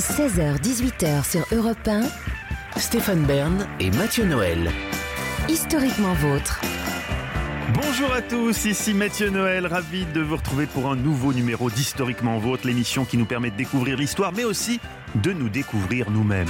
16h-18h sur Europe 1, Stéphane Bern et Mathieu Noël. historiquement vôtre. Bonjour à tous, ici Mathieu Noël, ravi de vous retrouver pour un nouveau numéro d'Historiquement Vôtre, l'émission qui nous permet de découvrir l'histoire, mais aussi de nous découvrir nous-mêmes.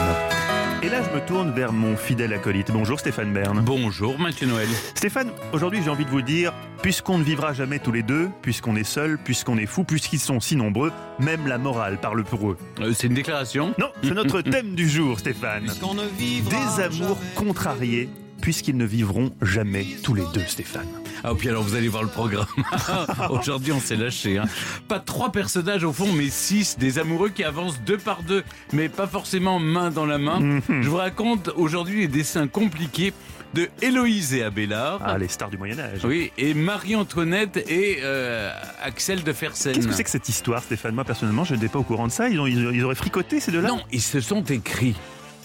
Et là, je me tourne vers mon fidèle acolyte. Bonjour Stéphane Bern. Bonjour Mathieu Noël. Stéphane, aujourd'hui j'ai envie de vous dire, puisqu'on ne vivra jamais tous les deux, puisqu'on est seul, puisqu'on est fou, puisqu'ils sont si nombreux, même la morale parle pour eux. Euh, c'est une déclaration? Non, c'est notre thème du jour, Stéphane. Des amours contrariés, puisqu'ils ne vivront jamais tous les deux, Stéphane. Ah puis alors vous allez voir le programme. Aujourd'hui on s'est lâché. Hein. Pas trois personnages au fond, mais six. Des amoureux qui avancent deux par deux, mais pas forcément main dans la main. Mhm. Je vous raconte aujourd'hui les dessins compliqués de Héloïse et Abélard. Ah, les stars du Moyen-Âge. Oui, et Marie-Antoinette et euh, Axel de Fersen. Qu'est-ce que c'est que cette histoire, Stéphane? Moi, personnellement, je n'étais pas au courant de ça. Ils, ont- ils- ils auraient fricoté ces deux-là? Non, ils se sont écrits.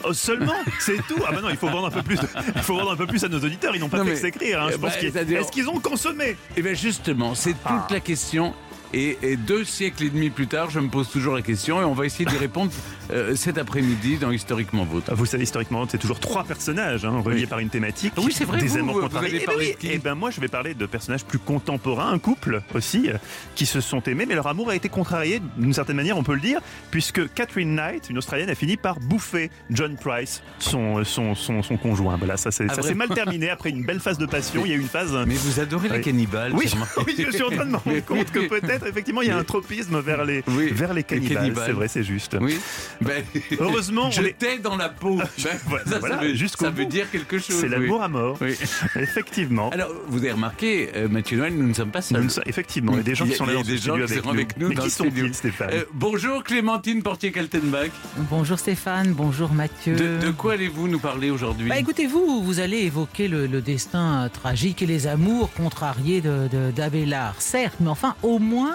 Oh, seulement? C'est tout? Ah bah non, il faut vendre un peu plus, il faut vendre un peu plus à nos auditeurs. Ils n'ont pas Non, fait que s'écrire. hein. Eh bah, Est-ce qu'ils ont consommé? Et bien justement, c'est toute Ah. la question. Et, et deux siècles et demi plus tard, je me pose toujours la question et on va essayer d'y répondre euh, cet après-midi dans Historiquement Vôtre. Vous savez, historiquement, c'est toujours trois personnages hein, reliés Oui. par une thématique. Oui, c'est vrai, Des vous, amours vous allez Eh parler ben moi, je vais parler de personnages plus contemporains, un couple aussi, euh, qui se sont aimés, mais leur amour a été contrarié d'une certaine manière, on peut le dire, puisque Catherine Knight, une Australienne, a fini par bouffer John Price, son son son, son conjoint. Voilà, ça s'est Ah, s'est mal terminé après une belle phase de passion. Il y a eu une phase. euh, Mais vous adorez les Oui. cannibales Oui, oui, je suis en train de me rendre compte que peut-être effectivement il y a un tropisme vers les Oui, vers les cannibales. cannibales. C'est vrai, c'est juste. Oui. Ben, Heureusement, je est- t'ai dans la peau. Ben, Voilà, ça, voilà, ça veut, jusqu'au ça veut bout. dire quelque chose. C'est oui. l'amour à mort. Oui. Effectivement. Alors, vous avez remarqué, euh, Mathieu Noël, nous ne sommes pas Nous seuls. sommes- effectivement, il y a des gens qui sont là dans des gens avec sont nous. avec nous Mais dans qui sont-ils, Stéphane Euh, bonjour Clémentine Portier-Kaltenbach. Bonjour Stéphane, bonjour Mathieu. De, de quoi allez-vous nous parler aujourd'hui? Bah écoutez-vous, vous allez évoquer le, le destin tragique et les amours contrariés d'Abélard, certes, mais enfin au moins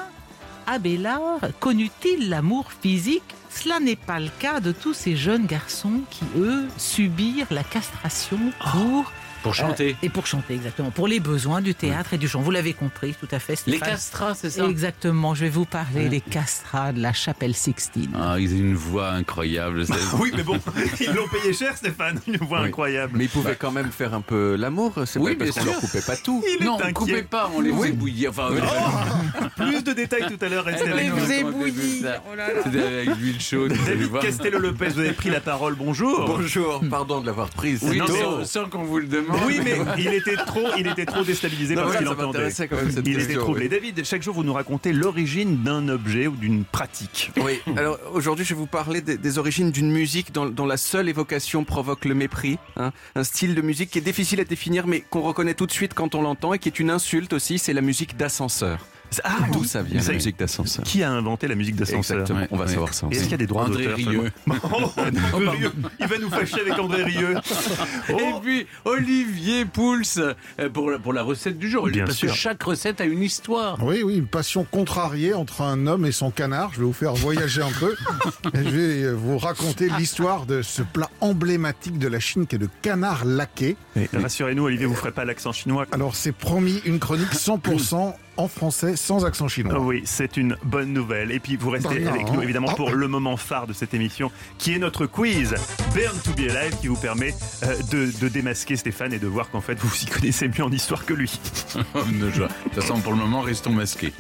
Abélard connut-il l'amour physique? Cela n'est pas le cas de tous ces jeunes garçons qui, eux, subirent la castration pour... Pour chanter. euh, et pour chanter, exactement. Pour les besoins du théâtre et du chant. Vous l'avez compris, tout à fait, Les castrats, c'est ça? Exactement, je vais vous parler des castrats de la chapelle Sixtine. Ah, ils ont une voix incroyable. c'est- Oui, mais bon, ils l'ont payé cher, Stéphane. Une voix Oui. incroyable. Mais ils pouvaient quand même faire un peu l'amour, c'est Oui, pas parce bien qu'on leur coupait pas tout. Il non, on inquiet. coupait pas, on les faisait bouillir. Enfin, euh, Plus de détails tout à l'heure. on les faisait bouillir. C'était avec l'huile chaude. vous allez David. Castello-Lopez, vous avez pris la parole. Bonjour. Bonjour, pardon de l'avoir prise. Oui, sans qu'on vous le demande. Oui, mais il était trop, il était trop déstabilisé Non, par ce ouais, qu'il entendait. quand même cette Il était troublé. oui. David, chaque jour, vous nous racontez l'origine d'un objet ou d'une pratique. Oui, alors aujourd'hui je vais vous parler des, des origines d'une musique dont, dont la seule évocation provoque le mépris. hein. Un style de musique qui est difficile à définir mais qu'on reconnaît tout de suite quand on l'entend et qui est une insulte aussi, c'est la musique d'ascenseur. Ah, D'où ça vient la musique d'ascenseur Qui a inventé la musique d'ascenseur Exactement, on va ouais. savoir ça. Est-ce qu'il y a des droits André d'auteur Rieu. Oh, André Rieu. Il va nous fâcher avec André Rieu. Et puis Olivier Pouls euh, pour la, pour la recette du jour. Bien Parce sûr. que chaque recette a une histoire. Oui, oui, une passion contrariée entre un homme et son canard. Je vais vous faire voyager un peu. Et je vais vous raconter l'histoire de ce plat emblématique de la Chine qui est le canard laqué. Mais Rassurez-nous, Olivier, vous ferez pas l'accent chinois. Alors, c'est promis une chronique 100% en français sans accent chinois. Oui, c'est une bonne nouvelle. Et puis vous restez Bah non. avec nous évidemment Ah. pour le moment phare de cette émission, qui est notre quiz Burn to be Alive, qui vous permet euh, de, de démasquer Stéphane et de voir qu'en fait vous vous y connaissez mieux en histoire que lui. De toute façon, pour le moment, restons masqués.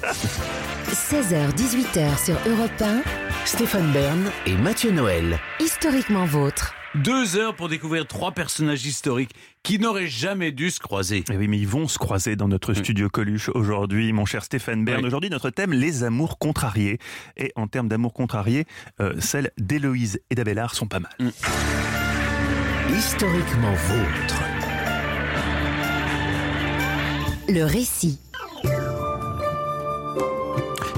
16h-18h sur Europe 1, Stéphane Bern et Mathieu Noël. historiquement vôtre. Deux heures pour découvrir trois personnages historiques qui n'auraient jamais dû se croiser. Et Eh oui, mais ils vont se croiser dans notre studio Coluche aujourd'hui, mon cher Stéphane Bern. Oui. Aujourd'hui, notre thème, les amours contrariés. Et en termes d'amours contrariés, euh, celles d'Héloïse et d'Abélard sont pas mal. Historiquement vôtre. Le récit.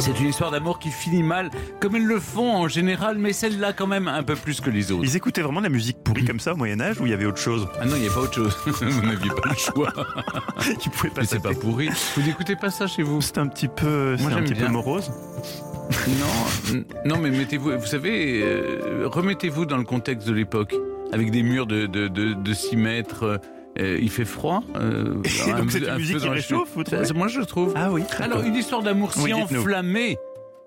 C'est une histoire d'amour qui finit mal, comme elles le font en général, mais celle-là quand même un peu plus que les autres. Ils écoutaient vraiment de la musique pourrie comme ça au Moyen-Âge ou il y avait autre chose? Ah non, il n'y a pas autre chose. Vous n'aviez pas le choix. Ils pouvaient pas Mais c'est pas pourri. Vous n'écoutez pas ça chez vous? C'est un petit peu, Moi, un petit peu morose. Non, non, mais mettez-vous, vous savez, euh, remettez-vous dans le contexte de l'époque, avec des murs de, de, de, de 6 mètres. Euh, il fait froid. euh, donc c'est une un musique qui réchauffe, vous trouvez Moi, je trouve. Ah oui. Alors, une histoire d'amour si Oui, enflammée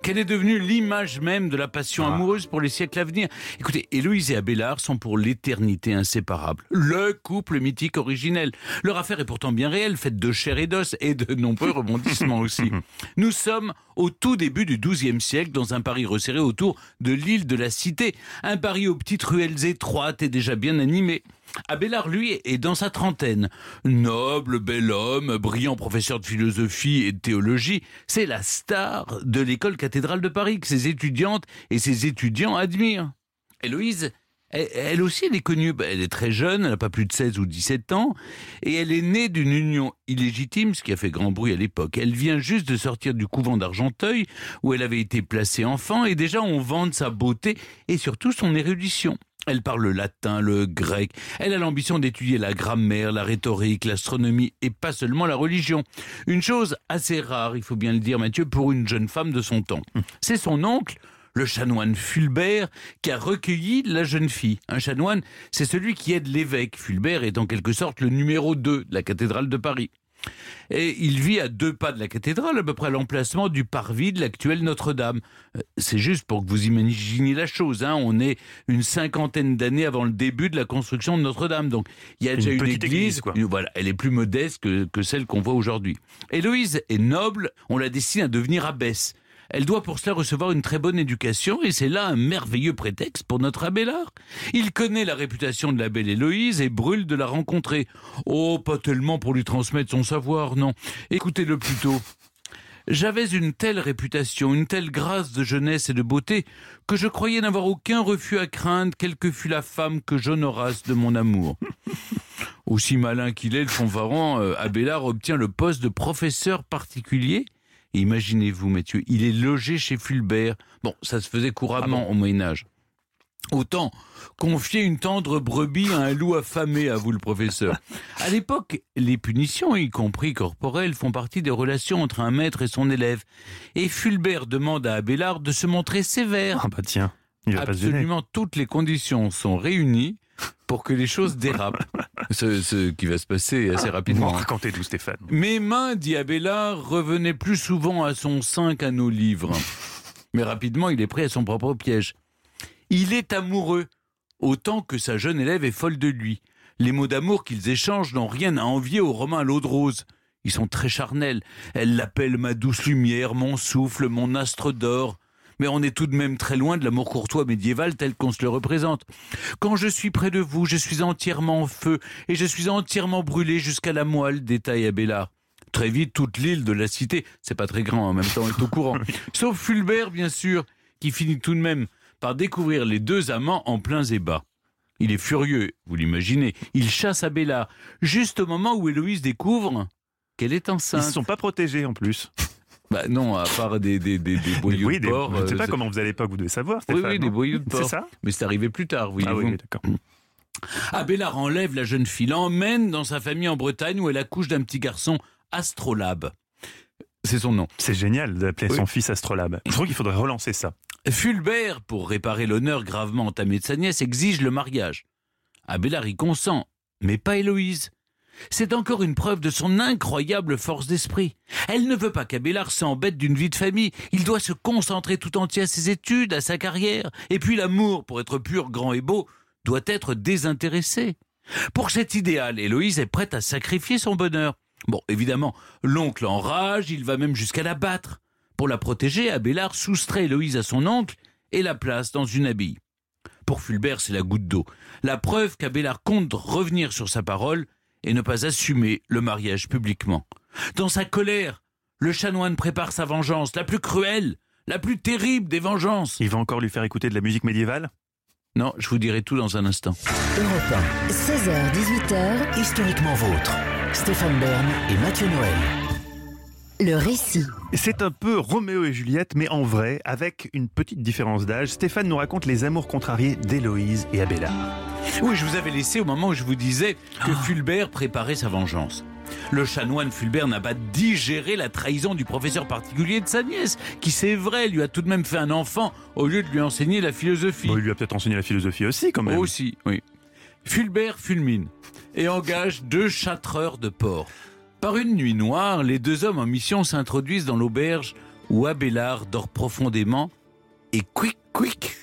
qu'elle est devenue l'image même de la passion amoureuse pour les siècles à venir? Écoutez, Héloïse et Abélard sont pour l'éternité inséparables. Le couple mythique originel. Leur affaire est pourtant bien réelle, faite de chair et d'os et de nombreux rebondissements aussi. Nous sommes au tout début du XIIe siècle dans un Paris resserré autour de l'île de la Cité. Un Paris aux petites ruelles étroites et déjà bien animé. Abélard, lui, est dans sa trentaine. Noble, bel homme, brillant professeur de philosophie et de théologie, c'est la star de l'école cathédrale de Paris que ses étudiantes et ses étudiants admirent. Héloïse, elle, elle aussi, elle est connue. Bah, Elle est très jeune, elle n'a pas plus de 16 ou 17 ans, et elle est née d'une union illégitime, ce qui a fait grand bruit à l'époque. Elle vient juste de sortir du couvent d'Argenteuil, où elle avait été placée enfant, et déjà on vante sa beauté et surtout son érudition. Elle parle le latin, le grec. Elle a l'ambition d'étudier la grammaire, la rhétorique, l'astronomie et pas seulement la religion. Une chose assez rare, il faut bien le dire Mathieu, pour une jeune femme de son temps. C'est son oncle, le chanoine Fulbert, qui a recueilli la jeune fille. Un chanoine, c'est celui qui aide l'évêque. Fulbert est en quelque sorte le numéro 2 de la cathédrale de Paris. Et il vit à deux pas de la cathédrale, à peu près à l'emplacement du parvis de l'actuelle Notre-Dame. Euh, C'est juste pour que vous imaginiez la chose. Hein. On est une cinquantaine d'années avant le début de la construction de Notre-Dame. Donc il y a Une déjà une, église. église, quoi. une- voilà, elle est plus modeste que, que celle qu'on voit aujourd'hui. Héloïse est noble, on la destine à devenir abbesse. Elle doit pour cela recevoir une très bonne éducation et c'est là un merveilleux prétexte pour notre Abélard. Il connaît la réputation de la belle Héloïse et brûle de la rencontrer. Oh, pas tellement pour lui transmettre son savoir, non. Écoutez-le plutôt. J'avais une telle réputation, une telle grâce de jeunesse et de beauté, que je croyais n'avoir aucun refus à craindre, quelle que fût la femme que j'honorasse de mon amour. Aussi malin qu'il est, le fanfaron, euh, Abélard obtient le poste de professeur particulier. Imaginez-vous, Mathieu, il est logé chez Fulbert. Bon, ça se faisait couramment au Moyen Âge. Autant confier une tendre brebis à un loup affamé, à vous le professeur. À l'époque, les punitions, y compris corporelles, font partie des relations entre un maître et son élève. Et Fulbert demande à Abélard de se montrer sévère. Ah bah tiens, il va pas se gêner. Absolument toutes les conditions sont réunies pour que les choses dérapent. ce, ce qui va se passer assez Bon, rapidement. racontez tout, Stéphane. Mes mains, dit Abélard, revenaient plus souvent à son sein qu'à nos livres. Mais rapidement, il est pris à son propre piège. Il est amoureux, autant que sa jeune élève est folle de lui. Les mots d'amour qu'ils échangent n'ont rien à envier aux Romains à l'eau de rose. Ils sont très charnels. Elle l'appelle ma douce lumière, mon souffle, mon astre d'or. Mais on est tout de même très loin de l'amour courtois médiéval tel qu'on se le représente. Quand je suis près de vous, je suis entièrement en feu et je suis entièrement brûlé jusqu'à la moelle, détaille Abélard. Très vite, toute l'île de la cité, c'est pas très grand en même temps, est au courant. Sauf Fulbert, bien sûr, qui finit tout de même par découvrir les deux amants en pleins ébats. Il est furieux, vous l'imaginez. Il chasse Abélard, juste au moment où Héloïse découvre qu'elle est Ils enceinte. se sont pas protégés en plus. Bah non, à part des, des, des, des boyaux oui, de des- porc. je ne sais euh, pas c'est- comment vous allez l'époque, vous devez savoir, Oui, Stéphane. oui, des non boyaux de C'est porc. ça Mais c'est arrivé plus tard, Ah voyez-vous. oui, oui, d'accord. Abélard enlève la jeune fille, l'emmène dans sa famille en Bretagne où elle accouche d'un petit garçon, Astrolabe. C'est son nom. C'est génial d'appeler Oui. son fils Astrolabe. Je trouve qu'il faudrait relancer ça. Fulbert, pour réparer l'honneur gravement entamé de sa nièce, exige le mariage. Abélard y consent, mais pas Héloïse. C'est encore une preuve de son incroyable force d'esprit. Elle ne veut pas qu'Abélard s'embête d'une vie de famille. Il doit se concentrer tout entier à ses études, à sa carrière. Et puis l'amour, pour être pur, grand et beau, doit être désintéressé. Pour cet idéal, Héloïse est prête à sacrifier son bonheur. Bon, évidemment, l'oncle enrage, il va même jusqu'à la battre. Pour la protéger, Abélard soustrait Héloïse à son oncle et la place dans une abbaye. Pour Fulbert, c'est la goutte d'eau. La preuve qu'Abélard compte revenir sur sa parole et ne pas assumer le mariage publiquement. Dans sa colère, le chanoine prépare sa vengeance, la plus cruelle, la plus terrible des vengeances. Il va encore lui faire écouter de la musique médiévale? Non, je vous dirai tout dans un instant. Europe 16h, 18h, 1, historiquement vôtre. Stéphane Bern et Mathieu Noël. le récit. C'est un peu Roméo et Juliette, mais en vrai, avec une petite différence d'âge. Stéphane nous raconte les amours contrariés d'Héloïse et Abélard. Oui, je vous avais laissé au moment où je vous disais que Fulbert préparait sa vengeance. Le chanoine Fulbert n'a pas digéré la trahison du professeur particulier de sa nièce, qui c'est vrai lui a tout de même fait un enfant au lieu de lui enseigner la philosophie. Bon, il lui a peut-être enseigné la philosophie aussi, quand même. Aussi, oui. Fulbert fulmine et engage deux châtreurs de porc. Par une nuit noire, les deux hommes en mission s'introduisent dans l'auberge où Abélard dort profondément et quick, quick.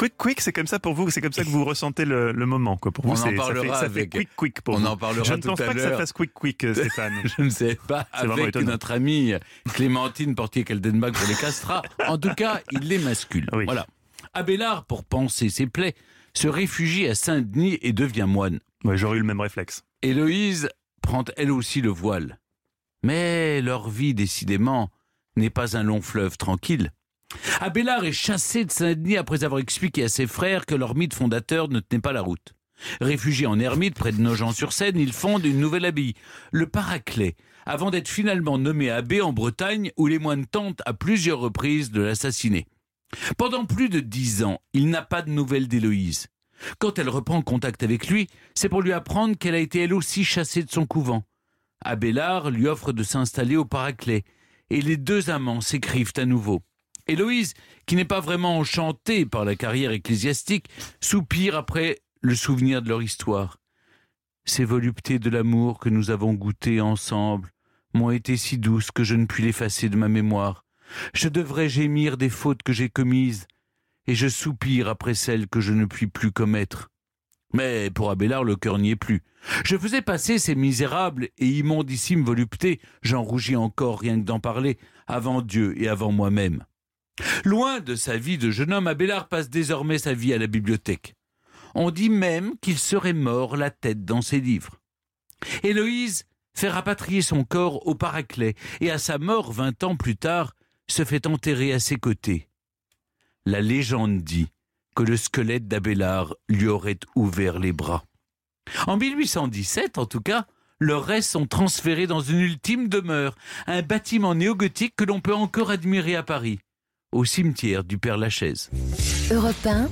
Quick, quick, c'est comme ça pour vous, c'est comme ça que vous ressentez le, le moment, quoi. Pour vous, On en c'est- ça, fait, ça fait avec- quick, quick pour on vous. en parlera Je ne pense pas que ça fasse quick, quick, euh, Stéphane. Je ne sais pas, avec notre amie Clémentine Portier-Keldenbach pour les castrats. En tout cas, il les mascule. Oui. Voilà. Abélard, pour panser ses plaies, se réfugie à Saint-Denis et devient moine. Ouais, J'aurais eu le même réflexe. Héloïse prend elle aussi le voile. Mais leur vie, décidément, n'est pas un long fleuve tranquille. Abélard est chassé de Saint-Denis après avoir expliqué à ses frères que leur mythe fondateur ne tenait pas la route. Réfugié en ermite près de Nogent-sur-Seine, il fonde une nouvelle abbaye, le Paraclet, avant d'être finalement nommé abbé en Bretagne où les moines tentent à plusieurs reprises de l'assassiner. Pendant plus de dix ans, il n'a pas de nouvelles d'Héloïse. Quand elle reprend contact avec lui, c'est pour lui apprendre qu'elle a été elle aussi chassée de son couvent. Abélard lui offre de s'installer au Paraclet, et les deux amants s'écrivent à nouveau. Héloïse, qui n'est pas vraiment enchantée par la carrière ecclésiastique, soupire après le souvenir de leur histoire. Ces voluptés de l'amour que nous avons goûtées ensemble m'ont été si douces que je ne puis l'effacer de ma mémoire. Je devrais gémir des fautes que j'ai commises, et je soupire après celles que je ne puis plus commettre. Mais pour Abélard, le cœur n'y est plus. Je faisais passer ces misérables et immondissimes voluptés, j'en rougis encore rien que d'en parler, avant Dieu et avant moi-même. Loin de sa vie de jeune homme, Abélard passe désormais sa vie à la bibliothèque. On dit même qu'il serait mort la tête dans ses livres. Héloïse fait rapatrier son corps au Paraclet et à sa mort vingt ans plus tard se fait enterrer à ses côtés. La légende dit que le squelette d'Abélard lui aurait ouvert les bras. En 1817, en tout cas, leurs restes sont transférés dans une ultime demeure, un bâtiment néogothique que l'on peut encore admirer à Paris, au cimetière du Père Lachaise. Europe 1,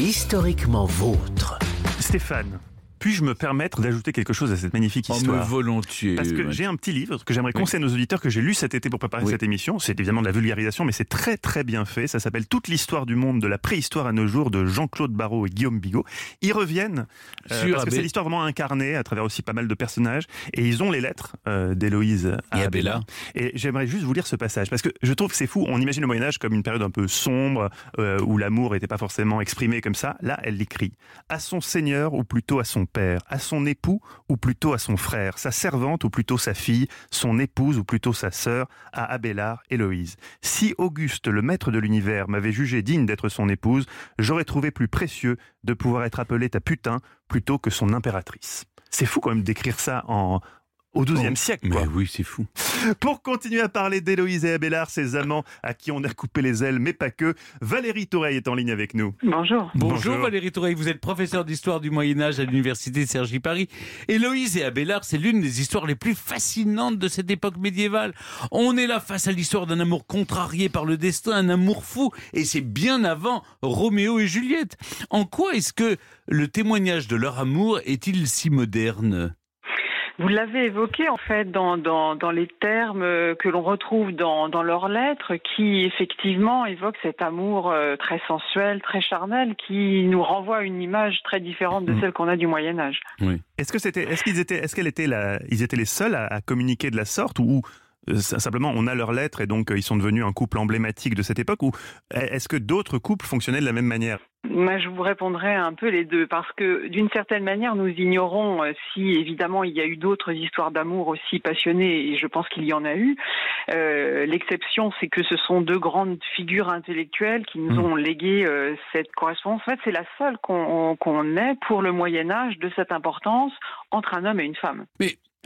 Historiquement vôtre. Stéphane, puis-je me permettre d'ajouter quelque chose à cette magnifique Oh, histoire volontiers. Parce que j'ai un petit livre que j'aimerais Oui. conseiller à nos auditeurs que j'ai lu cet été pour préparer Oui. cette émission. C'est évidemment de la vulgarisation, mais c'est très très bien fait. Ça s'appelle Toute l'histoire du monde de la préhistoire à nos jours de Jean-Claude Barrault et Guillaume Bigot. Ils reviennent euh, Sur parce que c'est l'histoire vraiment incarnée à travers aussi pas mal de personnages et ils ont les lettres euh, d'Héloïse à Et Abélard. Et j'aimerais juste vous lire ce passage parce que je trouve que c'est fou. On imagine le Moyen Âge comme une période un peu sombre euh, où l'amour n'était pas forcément exprimé comme ça. Là, elle l'écrit à son seigneur ou plutôt à son père, à son époux ou plutôt à son frère, sa servante ou plutôt sa fille, son épouse ou plutôt sa sœur, à Abélard, Héloïse. Si Auguste, le maître de l'univers, m'avait jugé digne d'être son épouse, j'aurais trouvé plus précieux de pouvoir être appelée ta putain plutôt que son impératrice. C'est fou quand même d'écrire ça en au XIIe siècle. Quoi. Mais oui, c'est fou. Pour continuer à parler d'Héloïse et Abélard, ces amants à qui on a coupé les ailes, mais pas que, Valérie Toureille est en ligne avec nous. Bonjour. Bonjour, Bonjour. Valérie Toureille, vous êtes professeur d'histoire du Moyen-Âge à l'Université de Cergy Paris. Héloïse et Abélard, c'est l'une des histoires les plus fascinantes de cette époque médiévale. On est là face à l'histoire d'un amour contrarié par le destin, un amour fou, et c'est bien avant Roméo et Juliette. En quoi est-ce que le témoignage de leur amour est-il si moderne? Vous l'avez évoqué en fait dans, dans, dans les termes euh, que l'on retrouve dans, dans leurs lettres qui effectivement évoquent cet amour euh, très sensuel, très charnel qui nous renvoie à une image très différente de Mm. celle qu'on a du Moyen Âge. Est-ce que c'était, est-ce qu'ils étaient, est-ce qu'elle était la, ils étaient les seuls à, à communiquer de la sorte ou simplement on a leurs lettres et donc euh, ils sont devenus un couple emblématique de cette époque ou est-ce que d'autres couples fonctionnaient de la même manière? Moi, je vous répondrai un peu les deux, parce que d'une certaine manière, nous ignorons euh, si évidemment il y a eu d'autres histoires d'amour aussi passionnées, et je pense qu'il y en a eu. Euh, L'exception, c'est que ce sont deux grandes figures intellectuelles qui nous Mm. ont légué euh, cette correspondance. En fait, c'est la seule qu'on qu'on ait pour le Moyen Âge de cette importance entre un homme et une femme.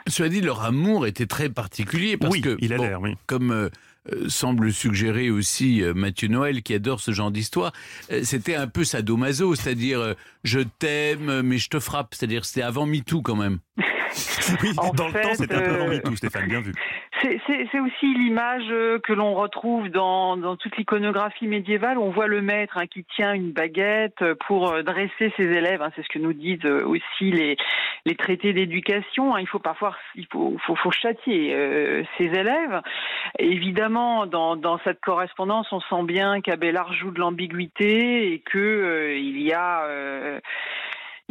Cela dit, leur amour était très particulier parce Oui, que, il a bon, l'air, oui. comme euh, euh, semble suggérer aussi euh, Mathieu Noël, qui adore ce genre d'histoire, euh, c'était un peu sadomaso, c'est-à-dire euh, je t'aime, mais je te frappe, c'est-à-dire c'était avant MeToo quand même. Oui, En dans le temps c'était un peu avant euh, MeToo, Stéphane, bien vu. C'est- aussi l'image euh, que l'on retrouve dans, dans toute l'iconographie médiévale. On voit le maître hein, qui tient une baguette euh, pour dresser ses élèves. hein. C'est ce que nous disent aussi les, les traités d'éducation. hein. Il faut parfois, il faut, faut, faut châtier euh, ses élèves. Évidemment, dans, dans cette correspondance, on sent bien qu'Abélard joue de l'ambiguïté et que euh, il y a euh,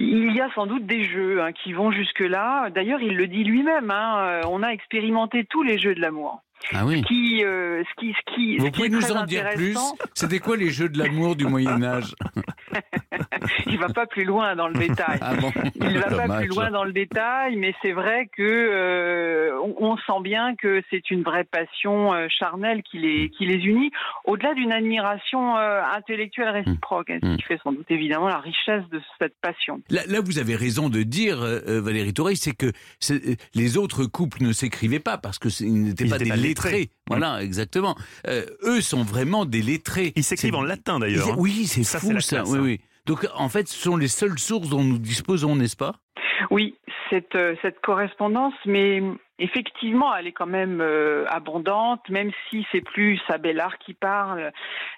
il y a sans doute des jeux hein, qui vont jusque-là. D'ailleurs, il le dit lui-même. hein, euh, on a expérimenté tous les jeux de l'amour. Ah oui. Qui, euh, ce qui, ce qui, ce Vous qui pouvez est nous en dire plus? C'était quoi les jeux de l'amour du Moyen Âge Il va pas plus loin dans le détail. Ah bon? Il va pas plus loin dans le détail, mais c'est vrai que euh, on, on sent bien que c'est une vraie passion euh, charnelle qui les qui les unit, au-delà d'une admiration euh, intellectuelle réciproque, hein, ce Mm. qui fait sans doute évidemment la richesse de cette passion. Là, là, vous avez raison de dire, euh, euh, Valérie Touré, c'est que euh, les autres couples ne s'écrivaient pas parce que ils n'étaient pas des pas lettrés. lettrés. Voilà, exactement. Euh, eux sont vraiment des lettrés. Ils s'écrivent en latin d'ailleurs. hein. Oui, c'est fou la ça. classe, Oui, hein. oui. Donc en fait, ce sont les seules sources dont nous disposons, n'est-ce pas? Oui, cette euh, cette correspondance, mais effectivement, elle est quand même euh, abondante, même si c'est plus Abélard qui parle,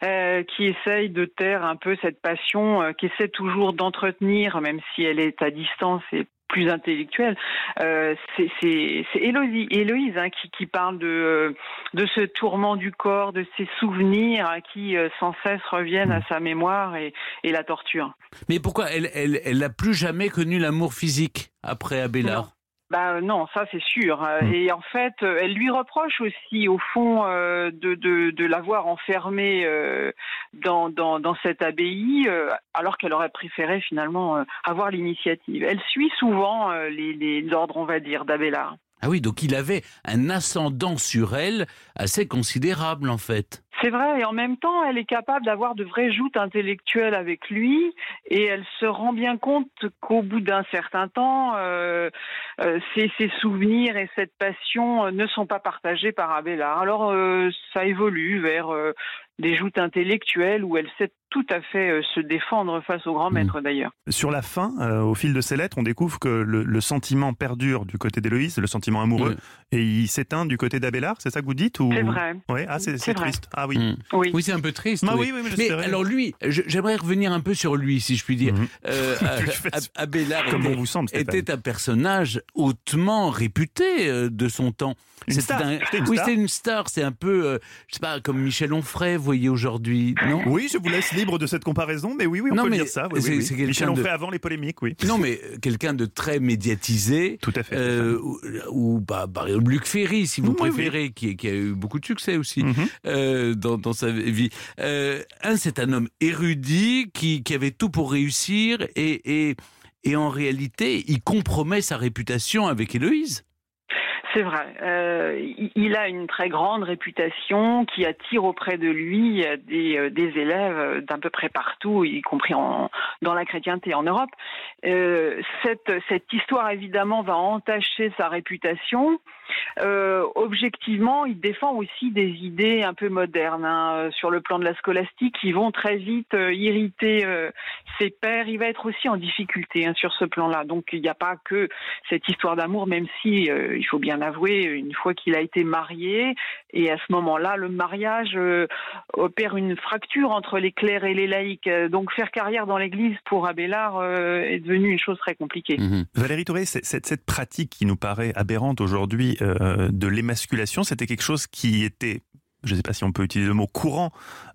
euh, qui essaye de taire un peu cette passion, euh, qui essaie toujours d'entretenir, même si elle est à distance et plus intellectuelle. Euh, c'est Héloïse, Héloïse hein, qui qui parle de euh, de ce tourment du corps, de ces souvenirs hein, qui euh, sans cesse reviennent à sa mémoire et et la torture. Mais pourquoi elle, elle, elle n'a plus jamais connu l'amour physique après Abélard? Bah euh, non, ça c'est sûr. Euh, Mm. Et en fait, euh, elle lui reproche aussi, au fond, euh, de, de, de l'avoir enfermée euh, dans, dans, dans cette abbaye, euh, alors qu'elle aurait préféré finalement avoir l'initiative. Elle suit souvent les, les ordres, on va dire, d'Abélard. Ah oui, donc il avait un ascendant sur elle assez considérable en fait. C'est vrai, et en même temps, elle est capable d'avoir de vraies joutes intellectuelles avec lui, et elle se rend bien compte qu'au bout d'un certain temps, euh, euh, ces, ces souvenirs et cette passion euh, ne sont pas partagés par Abélard. Alors, euh, ça évolue vers euh, des joutes intellectuelles où elle sait tout à fait euh, se défendre face au grand maître, d'ailleurs. Sur la fin, euh, au fil de ces lettres, on découvre que le, le sentiment perdure du côté d'Héloïse, le sentiment amoureux, et il s'éteint du côté d'Abélard, c'est ça que vous dites ou... C'est vrai. Ouais, ah, c'est triste. Ah oui. Mm. Oui. Oui, c'est un peu triste. Bah oui. oui, oui, mais alors lui, j'aimerais revenir un peu sur lui, si je puis dire. Euh, Ab- Abélard était, vous semble, était un personnage hautement réputé euh, de son temps. Une C'était star. un- oui, star. c'était une star. C'est un peu, euh, je sais pas, comme Michel Onfray, vous voyez aujourd'hui, non? Oui, je vous laisse libre de cette comparaison, mais oui, oui, on Non, peut mais dire ça. oui, c'est- oui, c'est Michel de- Onfray avant les polémiques, oui. Non, mais quelqu'un de très médiatisé. Tout à fait. Euh, ou, ou, bah, par exemple, Luc Ferry, si vous Oui, oui. préférez, Qui, qui a eu beaucoup de succès aussi Mhm. euh, dans, sa vie. Euh, un, c'est un homme érudit qui, qui avait tout pour réussir et, et, et en réalité, il compromet sa réputation avec Héloïse. C'est vrai. Euh, il- a une très grande réputation qui attire auprès de lui euh, des, élèves euh, d'un peu près partout, y compris dans la chrétienté en Europe. Cette, histoire, évidemment, va entacher sa réputation. Objectivement, il défend aussi des idées un peu modernes hein, sur le plan de la scolastique qui vont très vite irriter ses pairs. Il va être aussi en difficulté hein, sur ce plan-là. Donc, il n'y a pas que cette histoire d'amour, même si, il faut bien avouer, une fois qu'il a été marié, et à ce moment-là, le mariage euh, opère une fracture entre les clercs et les laïcs. Donc faire carrière dans l'Église pour Abélard euh, est devenu une chose très compliquée. Valérie Touré, c'est- cette, cette pratique qui nous paraît aberrante aujourd'hui euh, de l'émasculation, c'était quelque chose qui était, je ne sais pas si on peut utiliser le mot courant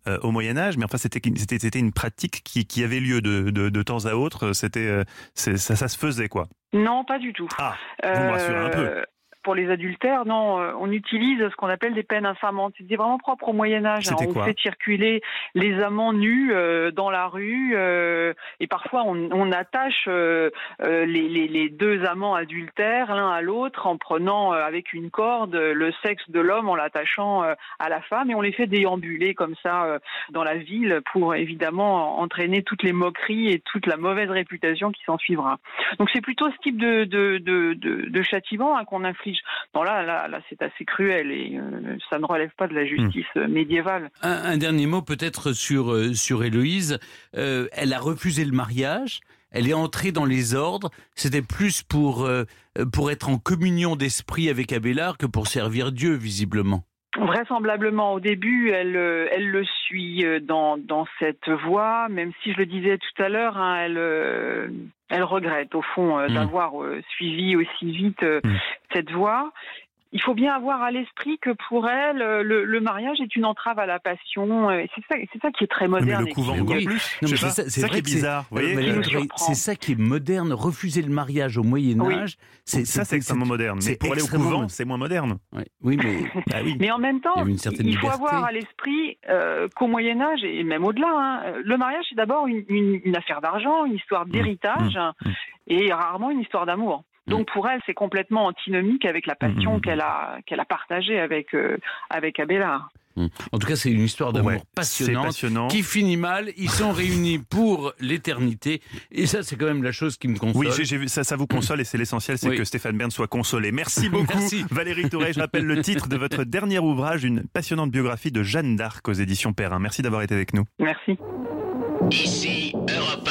euh, au Moyen Âge, mais enfin c'était c'était c'était une pratique qui, qui avait lieu de, de, de temps à autre. C'était euh, c'est- ça, ça se faisait quoi. Non, pas du tout. Ah, vous me rassurez un peu. Pour les adultères, non, euh, on utilise ce qu'on appelle des peines infamantes. C'était vraiment propre au Moyen Âge. hein. On fait circuler les amants nus euh, dans la rue euh, et parfois on, on attache euh, les, les- les deux amants adultères l'un à l'autre en prenant avec une corde le sexe de l'homme en l'attachant à la femme et on les fait déambuler comme ça dans la ville pour évidemment entraîner toutes les moqueries et toute la mauvaise réputation qui s'en suivra. Donc c'est plutôt ce type de, de, de, de, de châtiment hein, qu'on inflige. Non là, là, là c'est assez cruel et euh, ça ne relève pas de la justice euh, médiévale. Un, un dernier mot peut-être sur, euh, sur Héloïse. Euh, elle a refusé le mariage. Elle est entrée dans les ordres. C'était plus pour, pour être en communion d'esprit avec Abélard que pour servir Dieu, visiblement. Vraisemblablement, au début, elle, euh, elle le suit euh, dans, dans cette voie, même si je le disais tout à l'heure, hein, elle, euh, elle regrette au fond Mm. d'avoir suivi aussi vite Mm. cette voie. Il faut bien avoir à l'esprit que pour elle, euh, le, le mariage est une entrave à la passion. euh, C'est ça, c'est ça qui est très moderne. mais le couvent encore oui. plus. C'est ça- qui est bizarre. C'est- ça qui est moderne. Refuser le mariage au Moyen Oui. Âge, c'est ça, c'est extrêmement moderne. Mais c'est pour aller au couvent, c'est moins moderne. Ouais. Oui, mais Ah oui. Mais en même temps, il faut liberté. avoir à l'esprit euh, qu'au Moyen Âge et même au-delà, hein, le mariage c'est d'abord une, une- une affaire d'argent, une histoire d'héritage mmh, mmh. et rarement une histoire d'amour. Donc pour elle, c'est complètement antinomique avec la passion Mmh, mmh. qu'elle a qu'elle a partagée avec euh, avec Abélard. en tout cas, c'est une histoire d'amour Ouais, c'est passionnante. passionnant. Qui finit mal, ils sont réunis pour l'éternité, et ça, c'est quand même la chose qui me console. Oui, j'ai j'ai vu ça, ça vous console et c'est l'essentiel, c'est Oui. que Stéphane Bern soit consolé. Merci beaucoup, Merci. Valérie Touré. Je rappelle le titre de votre dernier ouvrage, une passionnante biographie de Jeanne d'Arc aux éditions Perrin. Merci d'avoir été avec nous. Merci. Ici Europe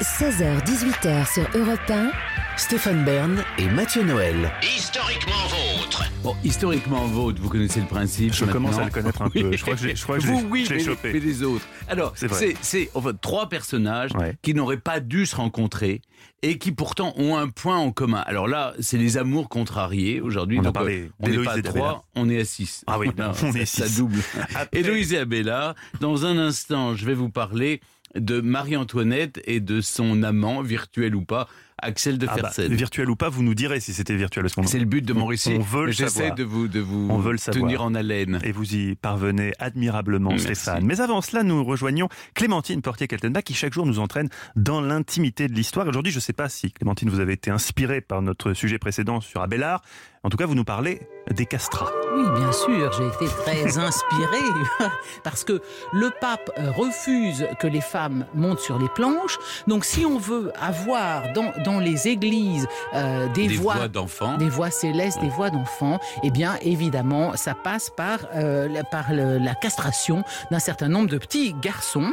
16h-18h sur Europe 1. Stéphane Bern et Mathieu Noël. 1. Historiquement vôtre. Bon, historiquement vôtre, vous connaissez le principe. Je commence à le connaître un peu. Je crois que je je crois que je Vous, oui, je mais, chopé. mais les autres. Alors, C'est en fait, trois personnages Ouais. qui n'auraient pas dû se rencontrer et qui pourtant ont un point en commun. Alors là, c'est les amours contrariés aujourd'hui. On a Donc, parlé euh, on n'est pas à trois, on est à six. Ah oui, Voilà, on est ça, ça six. double. Après- Héloïse et Abélard. Dans un instant, je vais vous parler de Marie-Antoinette et de son amant, virtuel ou pas, Axel de Ah bah, Fersen. virtuel ou pas, vous nous direz si c'était virtuel. ce moment. c'est le but de mon récit. on veut le mais J'essaie savoir. de vous, de vous On veut le savoir. tenir en haleine. Et vous y parvenez admirablement, Merci. Stéphane. Mais avant cela, nous rejoignons Clémentine Portier-Keltenbach qui chaque jour nous entraîne dans l'intimité de l'histoire. Aujourd'hui, je ne sais pas si, Clémentine, vous avez été inspirée par notre sujet précédent sur Abélard. En tout cas, vous nous parlez des castrats. Oui, bien sûr, j'ai été très inspirée parce que le pape euh, refuse que les femmes montent sur les planches. Donc, si on veut avoir dans, dans les églises euh, des, Des voix, voix d'enfants. des voix célestes, des voix d'enfants, eh bien, évidemment, ça passe par, euh, la, par le- la castration d'un certain nombre de petits garçons.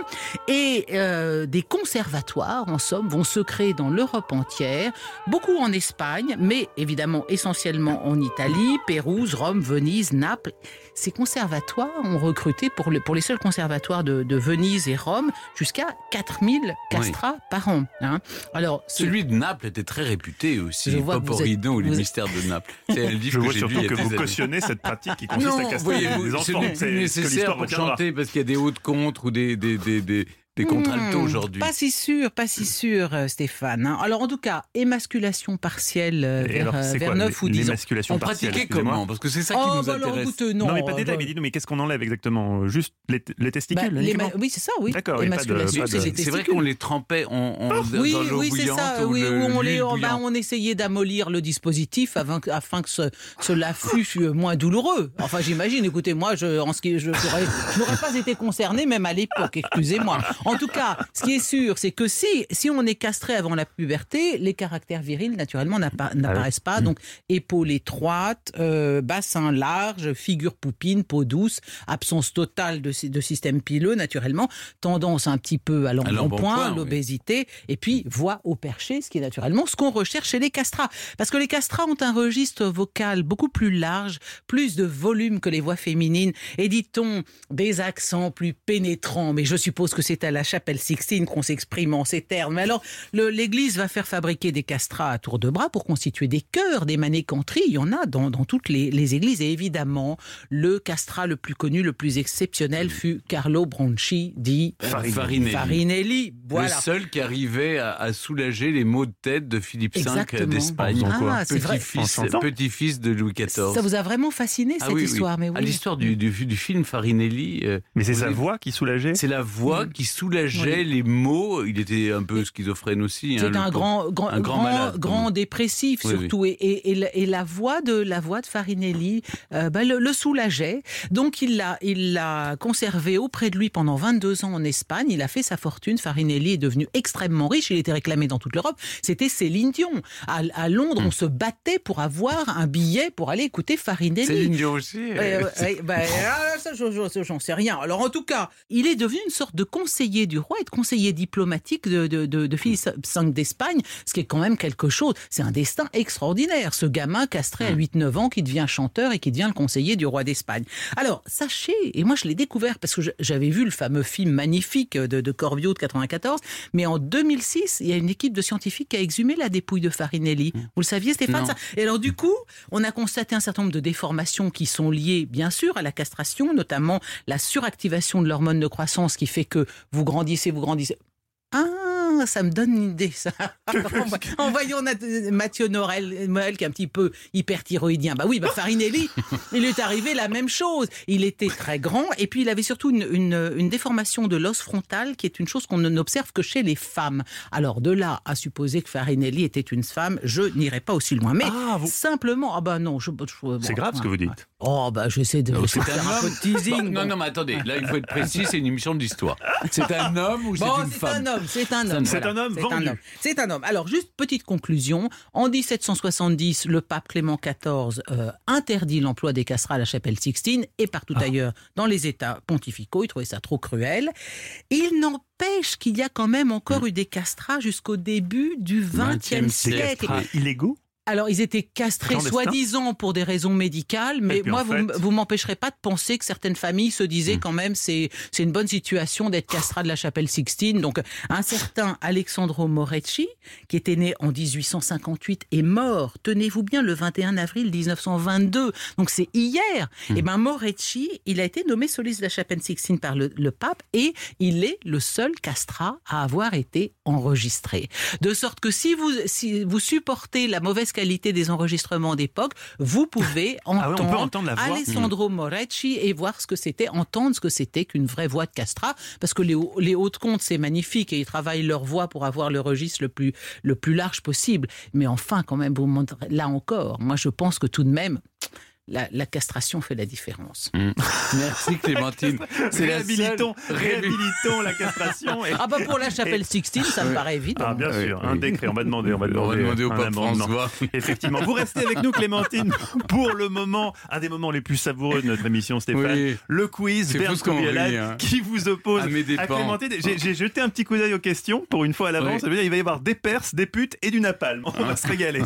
Et euh, des conservatoires, en somme, vont se créer dans l'Europe entière, beaucoup en Espagne, mais évidemment essentiellement en Italie, Pérouse, Rome, Venise, Naples. Ces conservatoires ont recruté pour, le, pour les seuls conservatoires de, de Venise et Rome jusqu'à 4000 castrats par an. hein. Alors, ce- Celui de Naples était très réputé aussi. Je vois que vous Paporino ou les vous êtes- mystères de Naples. C'est un livre Je que vois surtout que vous années. cautionnez cette pratique qui consiste Non, à castrer les ce enfants. n'est C'est nécessaire pour chanter parce qu'il y a des hautes contre ou des, des, des, des, des contraltos Hmm, aujourd'hui. Pas si sûr, pas si sûr, euh, Stéphane. hein. Alors en tout cas, émasculation partielle euh, Et vers, alors, euh, vers quoi 9 ou 10 ans. On partielle, pratiquait comment Parce que c'est ça qui Oh, nous bah alors, intéresse. écoute, non, Non, mais pas de détails, bah, mais qu'est-ce qu'on enlève exactement Juste les, les testicules bah, oui, c'est ça, oui. D'accord, c'est vrai qu'on les trempait en, en- dans Oui, l'eau oui, c'est bouillante ça. ou Oui, le- où on, les, on, bah, on essayait d'amollir le dispositif afin, que- afin que ce, ce l'affût fût moins douloureux. Enfin, j'imagine. Écoutez, moi, je n'aurais pas été concerné même à l'époque. Excusez-moi. En tout cas, ce qui est sûr, c'est que si, si on est castré avant la puberté, les caractères virils, naturellement, n'appa- n'apparaissent pas. Donc, épaules étroites, euh, bassin large, figure poupine, peau douce, absence totale de, de système pileux, naturellement, tendance un petit peu à l'embonpoint, oui. l'obésité, et puis voix au perché, ce qui est naturellement ce qu'on recherche chez les castrats. Parce que les castrats ont un registre vocal beaucoup plus large, plus de volume que les voix féminines, et dit-on des accents plus pénétrants. Mais je suppose que c'est à la chapelle Sixtine qu'on s'exprime en ces termes. Mais alors, le- l'Église va faire fabriquer des castrats à tour de bras pour constituer des chœurs, des manécanteries. Il y en a dans, dans toutes les, les églises. Et évidemment, le castrat le plus connu, le plus exceptionnel fut Carlo Bronchi, dit euh, Farinelli. Farinelli. Voilà. Le seul qui arrivait à, à soulager les maux de tête de Philippe V d'Espagne. Ah, Petit-fils de Louis XIV. Ça vous a vraiment fasciné Ah cette oui, oui. histoire, mais À oui. l'histoire du, du, du film Farinelli. euh, Mais c'est sa voix qui soulageait C'est la voix qui soulageait les maux. Il était un peu schizophrène aussi. hein, C'est le un grand, grand, un grand malade, dépressif Oui, surtout, Et, et, et la- et la voix de la voix de Farinelli euh, bah, le, le soulageait. Donc il l'a, il l'a conservé auprès de lui pendant 22 ans en Espagne. Il a fait sa fortune. Farinelli est devenu extrêmement riche. Il était réclamé dans toute l'Europe. C'était Céline Dion. À, à Londres, Hmm. on se battait pour avoir un billet pour aller écouter Farinelli. Céline Dion aussi. Euh, ouais, bah, ah, ça, je- je- j'en sais rien. Alors, en tout cas, il est devenu une sorte de conseiller conseiller du roi et de conseiller diplomatique de, de, de, de Philippe V d'Espagne, ce qui est quand même quelque chose. C'est un destin extraordinaire. Ce gamin castré à 8-9 ans qui devient chanteur et qui devient le conseiller du roi d'Espagne. Alors, sachez, et moi je l'ai découvert parce que j'avais vu le fameux film magnifique de, de Corvio de 94, mais en 2006, il y a une équipe de scientifiques qui a exhumé la dépouille de Farinelli. Vous le saviez, Stéphane ça? Et alors, du coup, on a constaté un certain nombre de déformations qui sont liées, bien sûr, à la castration, notamment la suractivation de l'hormone de croissance qui fait que vous grandissez, vous grandissez. Ah, ça me donne une idée, ça. en voyant Mathieu Noël, Noël qui est un petit peu hyperthyroïdien. Bah oui, bah Farinelli, il lui est arrivé la même chose. Il était très grand et puis il avait surtout une, une- une déformation de l'os frontal qui est une chose qu'on n'observe que chez les femmes. Alors de là à supposer que Farinelli était une femme, je n'irai pas aussi loin. Mais Ah, vous- simplement, ah bah non, je, je- C'est bon, grave ce que vous dites. Oh bah j'essaie de Donc, C'est faire un un peu homme. de teasing. Bon, non, bon. non, mais attendez, là il faut être précis, c'est une émission d'histoire. C'est un homme ou c'est une c'est femme c'est un homme. C'est un homme c'est vendu. un homme. C'est un homme. Alors, juste petite conclusion. En 1770, le pape Clément XIV euh, interdit l'emploi des castrats à la chapelle Sixtine et partout Ah. ailleurs dans les États pontificaux. Il trouvait ça trop cruel. Il n'empêche qu'il y a quand même encore eu des castrats jusqu'au début du XXe 20e Des siècle. illégaux? Alors, ils étaient castrés soi-disant pour des raisons médicales, mais moi, vous, fait- vous m'empêcherez pas de penser que certaines familles se disaient Hmm. quand même c'est c'est une bonne situation d'être castrat de la chapelle Sixtine. Donc, un certain Alexandro Morecci, qui était né en 1858 et mort, tenez-vous bien, le 21 avril 1922. Donc, c'est hier. Hmm. Et ben, Morecci, il a été nommé soliste de la chapelle Sixtine par le, le pape et il est le seul castrat à avoir été enregistré. De sorte que si vous, si vous supportez la mauvaise qualité des enregistrements d'époque, vous pouvez Ah oui, entendre, on peut entendre la voix. Alessandro Morecci et voir ce que c'était, entendre ce que c'était qu'une vraie voix de castrat. Parce que les, hauts- les hautes comptes, c'est magnifique et ils travaillent leur voix pour avoir le registre le plus, le plus large possible. Mais enfin, quand même, vous montrez, là encore, moi je pense que tout de même, la, la castration fait la différence. Merci Clémentine. C'est la Réhabilitons, seule- réhabilitons la castration. et- Ah bah pour la chapelle Sixtine, ça me paraît évident. Ah, bien sûr, oui. un décret, on va demander, on va On demander, va demander au pape. François. Effectivement, vous restez avec nous, Clémentine, pour le moment, un des moments les plus savoureux de notre émission, Stéphane, Oui. le quiz Bernd hein. qui vous oppose À mes. Clémentine. J'ai- J'ai jeté un petit coup d'œil aux questions, pour une fois à l'avance, Oui. ça veut dire qu'il va y avoir des Perses, des putes et du napalm. On va se régaler.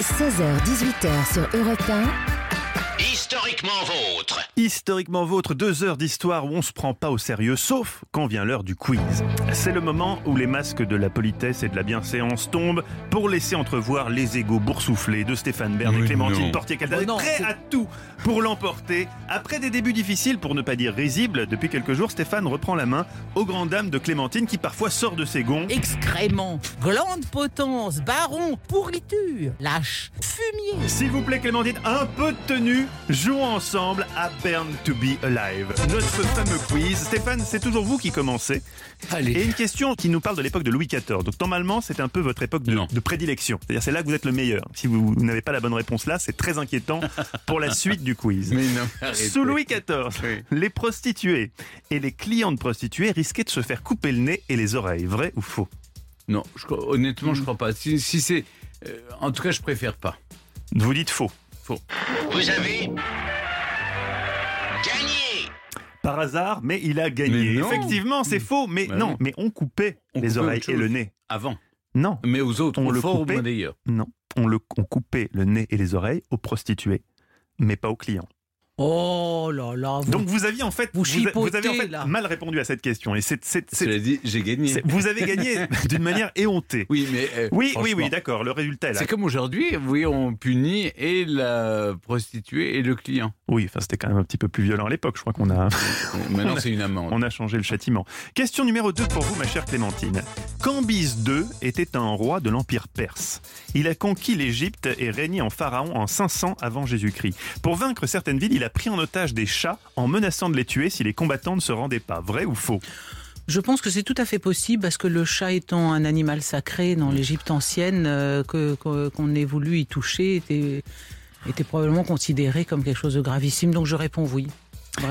16h-18h sur Europe 1. Historiquement vôtre. Historiquement vôtre, deux heures d'histoire où on se prend pas au sérieux, sauf quand vient l'heure du quiz. C'est le moment où les masques de la politesse et de la bienséance tombent pour laisser entrevoir les égaux boursouflés de Stéphane Bern et Clémentine non. Portier-Caldas, Oh prêts à tout pour l'emporter. Après des débuts difficiles, pour ne pas dire risibles, depuis quelques jours, Stéphane reprend la main aux grandes dames de Clémentine qui parfois sort de ses gonds. Excréments, glande potence, baron, pourriture, lâche, fumier. S'il vous plaît, Clémentine, un peu de tenue. Jouons ensemble à Burn to be Alive. Notre fameux quiz. Stéphane, c'est toujours vous qui commencez. Et Allez. une question qui nous parle de l'époque de Louis XIV. Donc normalement, c'est un peu votre époque de, prédilection. C'est-à-dire, c'est là que vous êtes le meilleur. Si vous, vous n'avez pas la bonne réponse là, c'est très inquiétant pour la suite du quiz. Mais non, arrêtez. Sous Louis XIV, Oui. les prostituées et les clients de prostituées risquaient de se faire couper le nez et les oreilles. Vrai ou faux? Non, je honnêtement, je crois pas. Si, si c'est. euh, en tout cas, je préfère pas. Vous dites faux. Vous avez gagné. Par hasard, mais il a gagné. Effectivement, c'est faux, mais Bah non, mais on coupait On les coupait oreilles autre et chose. le nez. Avant. Non, Mais aux autres, On on le le fort ou coupait. moins d'ailleurs. non. On, le, on coupait le nez et les oreilles aux prostituées, mais pas aux clients. Oh là là, vous, Donc vous aviez en fait, Vous avez en fait là. mal répondu à cette question. Et c'est, c'est- c'est- Cela dit, j'ai gagné. c'est- vous avez gagné d'une manière éhontée. Oui, mais. euh, Oui, oui, oui, d'accord. Le résultat est là. C'est comme aujourd'hui, oui, on punit et la prostituée et le client. Oui, enfin c'était quand même un petit peu plus violent à l'époque. Je crois qu'on a, Maintenant, c'est une amende. on a changé le châtiment. Question numéro 2 pour vous, ma chère Clémentine. Cambyse II était un roi de l'Empire perse. Il a conquis l'Égypte et régné en pharaon en 500 avant Jésus-Christ. Pour vaincre certaines villes, il a pris en otage des chats en menaçant de les tuer si les combattants ne se rendaient pas. Vrai ou faux? Je pense que c'est tout à fait possible parce que le chat étant un animal sacré dans l'Égypte ancienne, euh, que- qu'on ait voulu y toucher était, était probablement considéré comme quelque chose de gravissime. Donc je réponds oui.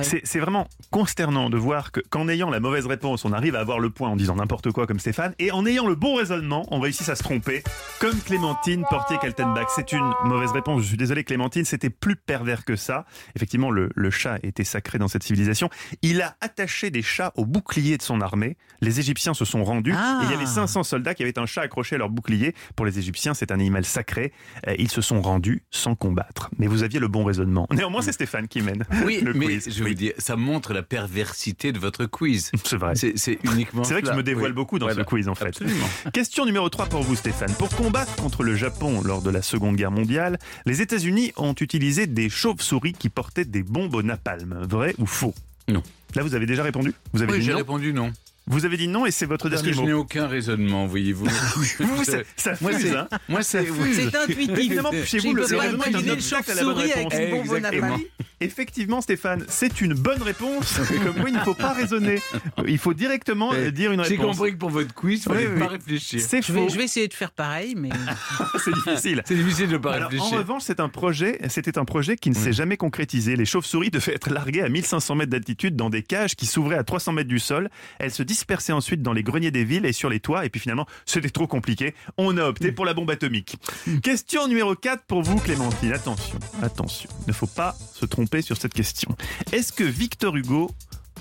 C'est vraiment consternant de voir que- qu'en ayant la mauvaise réponse, on arrive à avoir le point en disant n'importe quoi comme Stéphane, et en ayant le bon raisonnement, on réussit à se tromper, comme Clémentine Portier-Kaltenbach. C'est une mauvaise réponse, je suis désolé Clémentine, c'était plus pervers que ça. Effectivement, le, le chat était sacré dans cette civilisation. Il a attaché des chats au bouclier de son armée. Les Égyptiens se sont rendus, Ah. et il y avait 500 soldats qui avaient un chat accroché à leur bouclier. Pour les Égyptiens, c'est un animal sacré. Euh, Ils se sont rendus sans combattre. Mais vous aviez le bon raisonnement. Néanmoins, c'est Stéphane qui mène Oui, le mais quiz. Je Oui. vous dis, ça montre la perversité de votre quiz. C'est vrai. C'est c'est uniquement. C'est vrai que je me dévoile Oui. beaucoup dans Voilà. ce quiz en fait. Absolument. Question numéro 3 pour vous Stéphane. Pour combattre contre le Japon lors de la Seconde Guerre mondiale, les États-Unis ont utilisé des chauves-souris qui portaient des bombes au napalm. Vrai ou faux? Non. Là vous avez déjà répondu? Vous avez Oui, dit j'ai non? répondu non. Vous avez dit non et c'est votre Parce dernier que je n'ai mot. aucun raisonnement, voyez-vous. Vous, ça, ça Moi, fuse, c'est- hein Moi, c'est. C'est intuitif. Évidemment, chez vous, le, raisonnement est un obstacle à la bonne chauve-souris avec réponse. une bombe au Exactement. napalm. Effectivement, Stéphane, c'est une bonne réponse. Comme quoi, il ne faut pas raisonner. Il faut directement euh, dire une J'ai réponse. compris que pour votre quiz, il fallait Oui, oui, pas oui. réfléchir. C'est Je vais, faux. je vais essayer de faire pareil, mais C'est difficile. C'est difficile de ne pas Alors, en réfléchir. revanche, c'est un projet, c'était un projet qui ne s'est jamais concrétisé. Les chauves-souris devaient être larguées à 1500 mètres d'altitude dans des cages qui s'ouvraient à 300 mètres du sol. Elles se dispersaient ensuite dans les greniers des villes et sur les toits. Et puis finalement, c'était trop compliqué. On a opté pour la bombe atomique. Question numéro 4 pour vous, Clémentine. Attention, attention. Il ne faut pas se tromper sur cette question. Est-ce que Victor Hugo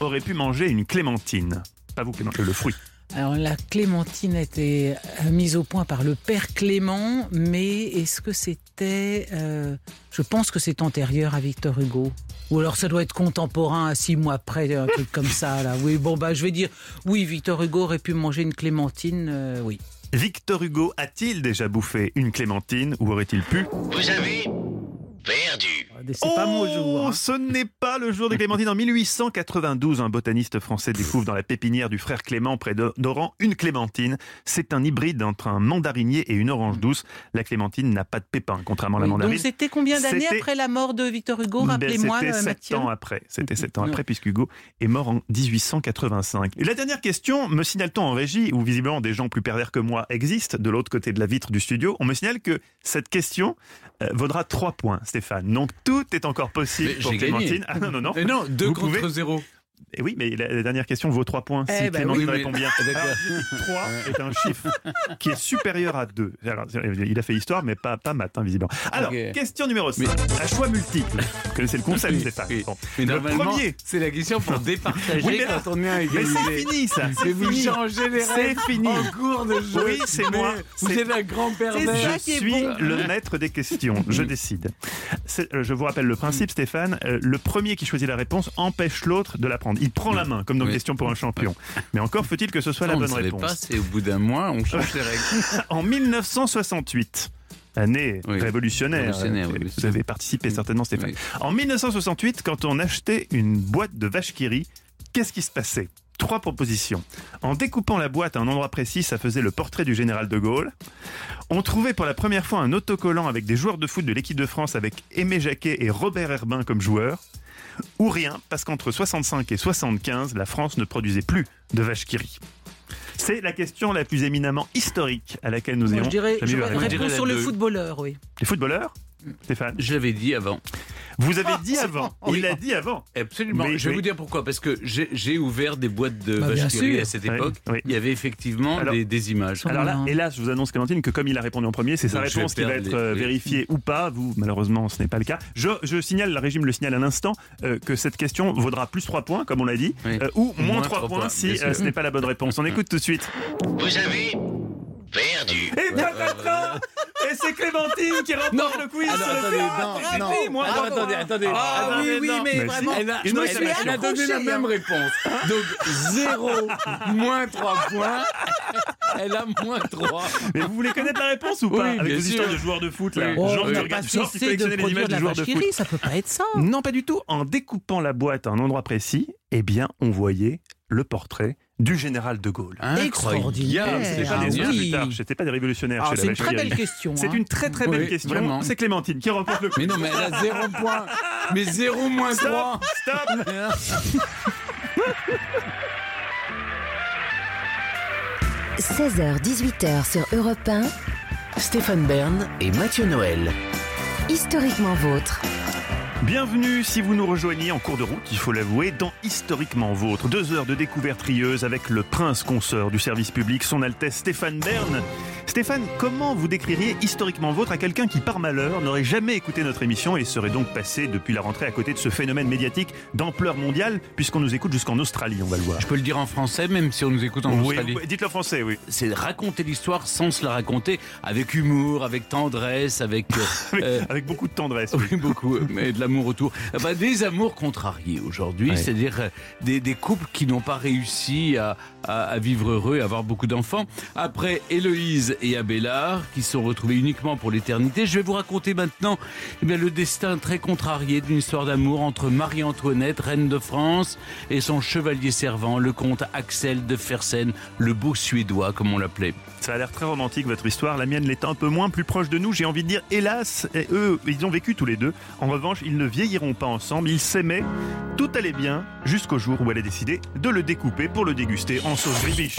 aurait pu manger une clémentine? Pas vous, Clémentine, le fruit. Alors la clémentine a été euh, mise au point par le père Clément, mais est-ce que c'était... euh, je pense que c'est antérieur à Victor Hugo. Ou alors ça doit être contemporain, à six mois après, un truc comme ça. Là. Oui, bon, bah, je vais dire, oui, Victor Hugo aurait pu manger une clémentine, euh, oui. Victor Hugo a-t-il déjà bouffé une clémentine ou aurait-il pu? Vous avez perdu. C'est pas mon jour. hein. Ce n'est pas le jour des clémentines. En 1892, un botaniste français découvre dans la pépinière du frère Clément près de- d'Oran une clémentine. C'est un hybride entre un mandarinier et une orange douce. La clémentine n'a pas de pépins, contrairement à la Oui, mandarine. donc c'était combien d'années après la mort de Victor Hugo Ben, Rappelez-moi, C'était euh, sept Mathieu. ans après. C'était sept ans après, puisque Hugo est mort en 1885. Et la dernière question, me signale-t-on en régie, où visiblement des gens plus pervers que moi existent, de l'autre côté de la vitre du studio, on me signale que cette question euh, vaudra 3 points, Stéphane. Donc tout est encore possible Mais pour j'ai gagné. Clémentine. Ah non, non, non. Et non, 2 Vous contre pouvez- 0. Et oui, mais la, dernière question vaut 3 points si Eh ben Clémentine oui, mais- répond bien. D'accord. Alors, je dis que 3 est un chiffre qui est supérieur à 2. Alors, il a fait histoire, mais pas, pas maths, hein, visiblement. Alors, question numéro 5. À choix multiple. Vous connaissez le concept, Oui, oui. Bon. Mais Le premier. c'est la question pour départager Oui, mais là- quand on est à Mais c'est fini, ça. Mais C'est vous fini. changez les C'est règles fini. en cours de jeu. Oui, c'est Mais moi. Vous C'est- êtes un grand ça pervers. Je suis bon. le maître des questions. Je décide. C'est- euh, Je vous rappelle le principe, Stéphane. Euh, Le premier qui choisit la réponse empêche l'autre de la prendre. Il prend la main, comme dans Oui. Question pour un champion. Mais encore faut-il que ce soit la on ne bonne réponse. pas, c'est au bout d'un mois, on change les règles. En 1968, année Oui. révolutionnaire, Révolutionnaire, oui, bien vous avez participé certainement, Stéphane. Oui. En 1968, quand on achetait une boîte de vache qui qu'est-ce qui se passait? Trois propositions. En découpant la boîte à un endroit précis, ça faisait le portrait du général de Gaulle. On trouvait pour la première fois un autocollant avec des joueurs de foot de l'équipe de France avec Aimé Jacquet et Robert Herbin comme joueurs. Ou rien, parce qu'entre 65 et 75, la France ne produisait plus de vache qui rit. C'est la question la plus éminemment historique à laquelle nous Moi, ayons je dirais, je réponds sur le footballeur, oui. Les footballeurs? Stéphane Je l'avais dit avant. Vous avez dit avant. Oui. Il l'a dit avant. Absolument. Mais- je vais oui. vous dire pourquoi. Parce que j'ai ouvert des boîtes de Bah, sûr. à cette époque. oui. Il y avait effectivement Alors- des, des images. Alors là, Voilà. hélas, je vous annonce, Clémentine, que comme il a répondu en premier, c'est sa réponse qui va être les- euh, oui. vérifiée ou pas. Vous, malheureusement, ce n'est pas le cas. Je, je signale, le régime le signale à l'instant, euh, que cette question vaudra plus 3 points, comme on l'a dit, Oui. euh, ou moins, Moins 3 trois points points, si euh, ce n'est pas la bonne réponse. On écoute tout de suite. Vous avez perdu. Et patatras Et c'est Clémentine qui remporte le quiz Alors, sur le attendez, non, Arrêtez, non. moi, Alors, attendez, attendez. Ah, Ah, oui, mais oui, non. mais Mais vraiment. Elle a, non, elle donné la même réponse. Donc 0 moins 3 points. Elle a moins 3. Mais vous voulez connaître la réponse ou pas Oui, Avec bien sûr. histoires de joueurs de foot, là. Oh, Genre on qui n'a regardent- pas genre qui cessé de collectionnent les produire images de joueurs de foot. ça peut pas être ça. Non, pas du tout. En découpant la boîte à un endroit précis, eh bien, on voyait le portrait du général de Gaulle. Extraordinaire. C'était pas Ah des oui. militaires, c'était pas des révolutionnaires Ah, c'est une très belle question. C'est hein. une très très belle Oui, question. C'est Clémentine qui remporte le Mais non, mais elle a 0 points. Mais 0 moins 3. Stop, stop 16h-18h sur Europe 1, Stéphane Bern et Mathieu Noël. historiquement vôtre. Bienvenue si vous nous rejoignez en cours de route, il faut l'avouer, dans Historiquement Vôtre. Deux heures de découverte rieuse avec le prince consort du service public, son Altesse Stéphane Bern. Stéphane, comment vous décririez Historiquement Vôtre à quelqu'un qui, par malheur, n'aurait jamais écouté notre émission et serait donc passé depuis la rentrée à côté de ce phénomène médiatique d'ampleur mondiale, puisqu'on nous écoute jusqu'en Australie, on va le voir. Je peux le dire en français, même si on nous écoute en Oui, Australie. dites-le en français, oui. C'est raconter l'histoire sans se la raconter avec humour, avec tendresse, avec. euh, Avec, euh, avec beaucoup de tendresse. Oui, beaucoup, mais de l'amour autour. Ah bah, des amours contrariés aujourd'hui, Ouais. c'est-à-dire euh, des, des couples qui n'ont pas réussi à, à- à vivre heureux et avoir beaucoup d'enfants. Après Héloïse et Abélard, qui sont retrouvés uniquement pour l'éternité, je vais vous raconter maintenant eh bien, le destin très contrarié d'une histoire d'amour entre Marie-Antoinette, reine de France, et son chevalier servant, le comte Axel de Fersen, le beau suédois, comme on l'appelait. Ça a l'air très romantique votre histoire. La mienne l'est un peu moins, plus proche de nous. J'ai envie de dire, hélas, et eux, ils ont vécu tous les deux. En revanche, ils ne vieilliront pas ensemble. Ils s'aimaient. Tout allait bien jusqu'au jour où elle a décidé de le découper pour le déguster en sauce gribiche.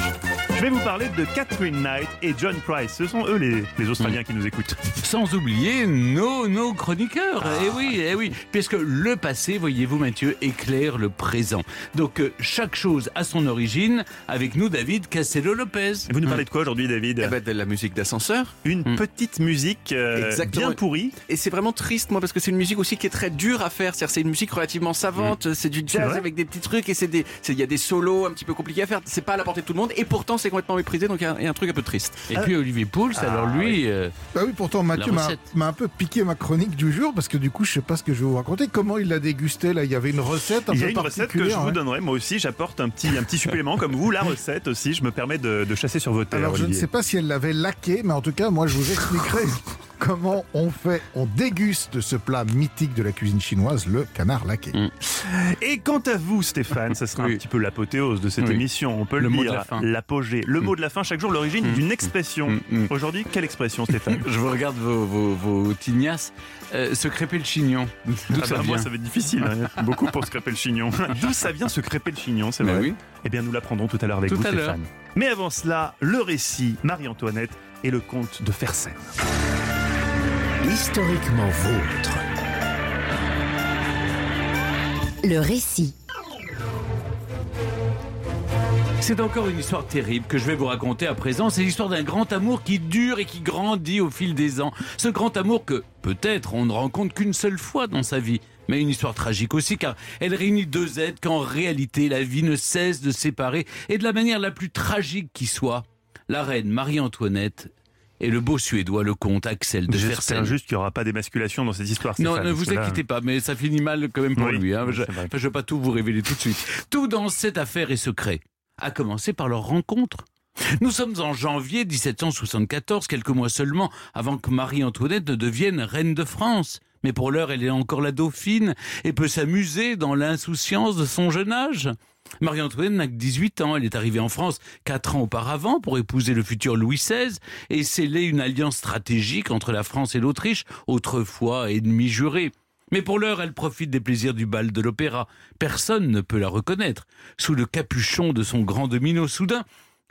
Je vais vous parler de Catherine Knight et John Price. Ce sont eux les, les Australiens qui nous écoutent. Sans oublier nos, nos chroniqueurs. Eh oui, eh oui. Puisque le passé, voyez-vous Mathieu, éclaire le présent. Donc euh, chaque chose a son origine. Avec nous, David Castello-Lopez. Et vous nous parlez de quoi aujourd'hui, David Eh ben, de la musique d'ascenseur. Une Hmm. petite musique euh, bien pourrie. Et c'est vraiment triste, moi, parce que c'est une musique aussi qui est très dure à faire. C'est-à-dire, c'est une musique relativement savante. C'est du Mm. Jazz avec des petits trucs et c'est des, c'est- il y a des solos un petit peu compliqués à faire. C'est pas à la portée de tout le monde. Et pourtant, c'est complètement méprisé. Donc, il y a- il y, a un truc un peu triste. Et puis Olivier Pouls, alors lui, euh, Bah oui, pourtant Mathieu m'a un peu piqué ma chronique du jour parce que du coup, je sais pas ce que je vais vous raconter. Comment il l'a dégusté là? Il y avait une recette un Il y peu a une recette que je vous ouais. donnerai. Moi aussi, j'apporte un petit, un petit supplément comme vous. La recette aussi, je me permets de, de chasser sur vos terres. Alors je ne sais pas si elle l'avait laqué, mais en tout cas, moi je vous expliquerai comment on fait, on déguste ce plat mythique de la cuisine chinoise, le canard laqué. Mm. Et quant à vous, Stéphane, ça sera Oui. un petit peu l'apothéose de cette Oui. émission. On peut le, Le mot dire. de la fin. L'apogée. Le mot de la fin, chaque jour, l'origine d'une expression. Mm, mm. Aujourd'hui, quelle expression, Stéphane je vous regarde vos, vos, vos tignasses. Euh, se crêper le chignon. D'où Ah ça bah, moi, vient ça va être difficile. hein. Beaucoup pour se crêper le chignon. D'où ça vient se crêper le chignon, c'est vrai oui. Eh bien, nous l'apprendrons tout à l'heure avec Tout vous. Stéphane. Mais avant cela, le récit Marie-Antoinette et le comte de Fersen. Historiquement vôtre. Le récit. C'est encore une histoire terrible que je vais vous raconter à présent. C'est l'histoire d'un grand amour qui dure et qui grandit au fil des ans. Ce grand amour que, peut-être, on ne rencontre qu'une seule fois dans sa vie. Mais une histoire tragique aussi, car elle réunit deux êtres qu'en réalité la vie ne cesse de séparer, et de la manière la plus tragique qui soit. La reine Marie-Antoinette et le beau Suédois, le comte Axel de J'espère juste qu'il n'y aura pas d'émasculation dans cette histoire. Non, ne vous inquiétez pas, mais ça finit mal quand même pour Oui, lui. Hein. Je ne vais pas tout vous révéler tout de suite. Tout dans cette affaire est secret. À commencer par leur rencontre. Nous sommes en janvier 1774, quelques mois seulement avant que Marie-Antoinette ne devienne reine de France. Mais pour l'heure, elle est encore la dauphine et peut s'amuser dans l'insouciance de son jeune âge. Marie-Antoinette n'a que 18 ans. Elle est arrivée en France quatre ans auparavant pour épouser le futur Louis XVI et sceller une alliance stratégique entre la France et l'Autriche, autrefois ennemie jurée. Mais pour l'heure, elle profite des plaisirs du bal de l'opéra. Personne ne peut la reconnaître. Sous le capuchon de son grand domino, soudain,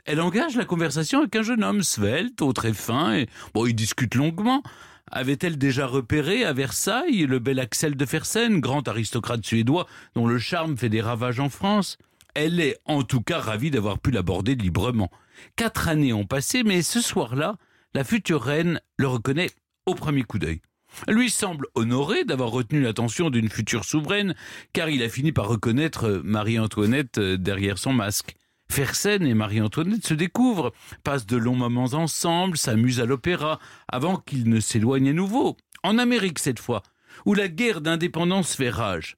elle engage la conversation avec un jeune homme svelte, au très fin, et bon, ils discutent longuement. Avait-elle déjà repéré à Versailles le bel Axel de Fersen, grand aristocrate suédois dont le charme fait des ravages en France? Elle est en tout cas ravie d'avoir pu l'aborder librement. Quatre années ont passé, mais ce soir-là, la future reine le reconnaît au premier coup d'œil. Lui semble honoré d'avoir retenu l'attention d'une future souveraine, car il a fini par reconnaître Marie-Antoinette euh, derrière son masque. Fersen et Marie-Antoinette se découvrent, passent de longs moments ensemble, s'amusent à l'opéra, avant qu'ils ne s'éloignent à nouveau. En Amérique cette fois, où la guerre d'indépendance fait rage.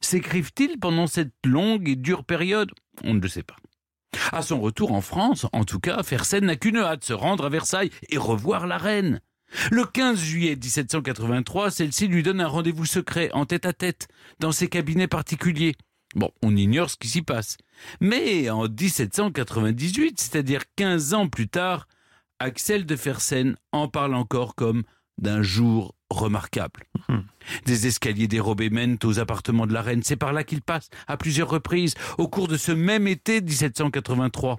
S'écrivent-ils pendant cette longue et dure période? On ne le sait pas. À son retour en France, en tout cas, Fersen n'a qu'une hâte, se rendre à Versailles et revoir la reine. Le 15 juillet 1783, celle-ci lui donne un rendez-vous secret, en tête-à-tête, dans ses cabinets particuliers. Bon, on ignore ce qui s'y passe. Mais en 1798, c'est-à-dire 15 ans plus tard, Axel de Fersen en parle encore comme d'un jour remarquable. Des escaliers dérobés mènent aux appartements de la reine. C'est par là qu'il passe à plusieurs reprises au cours de ce même été 1783.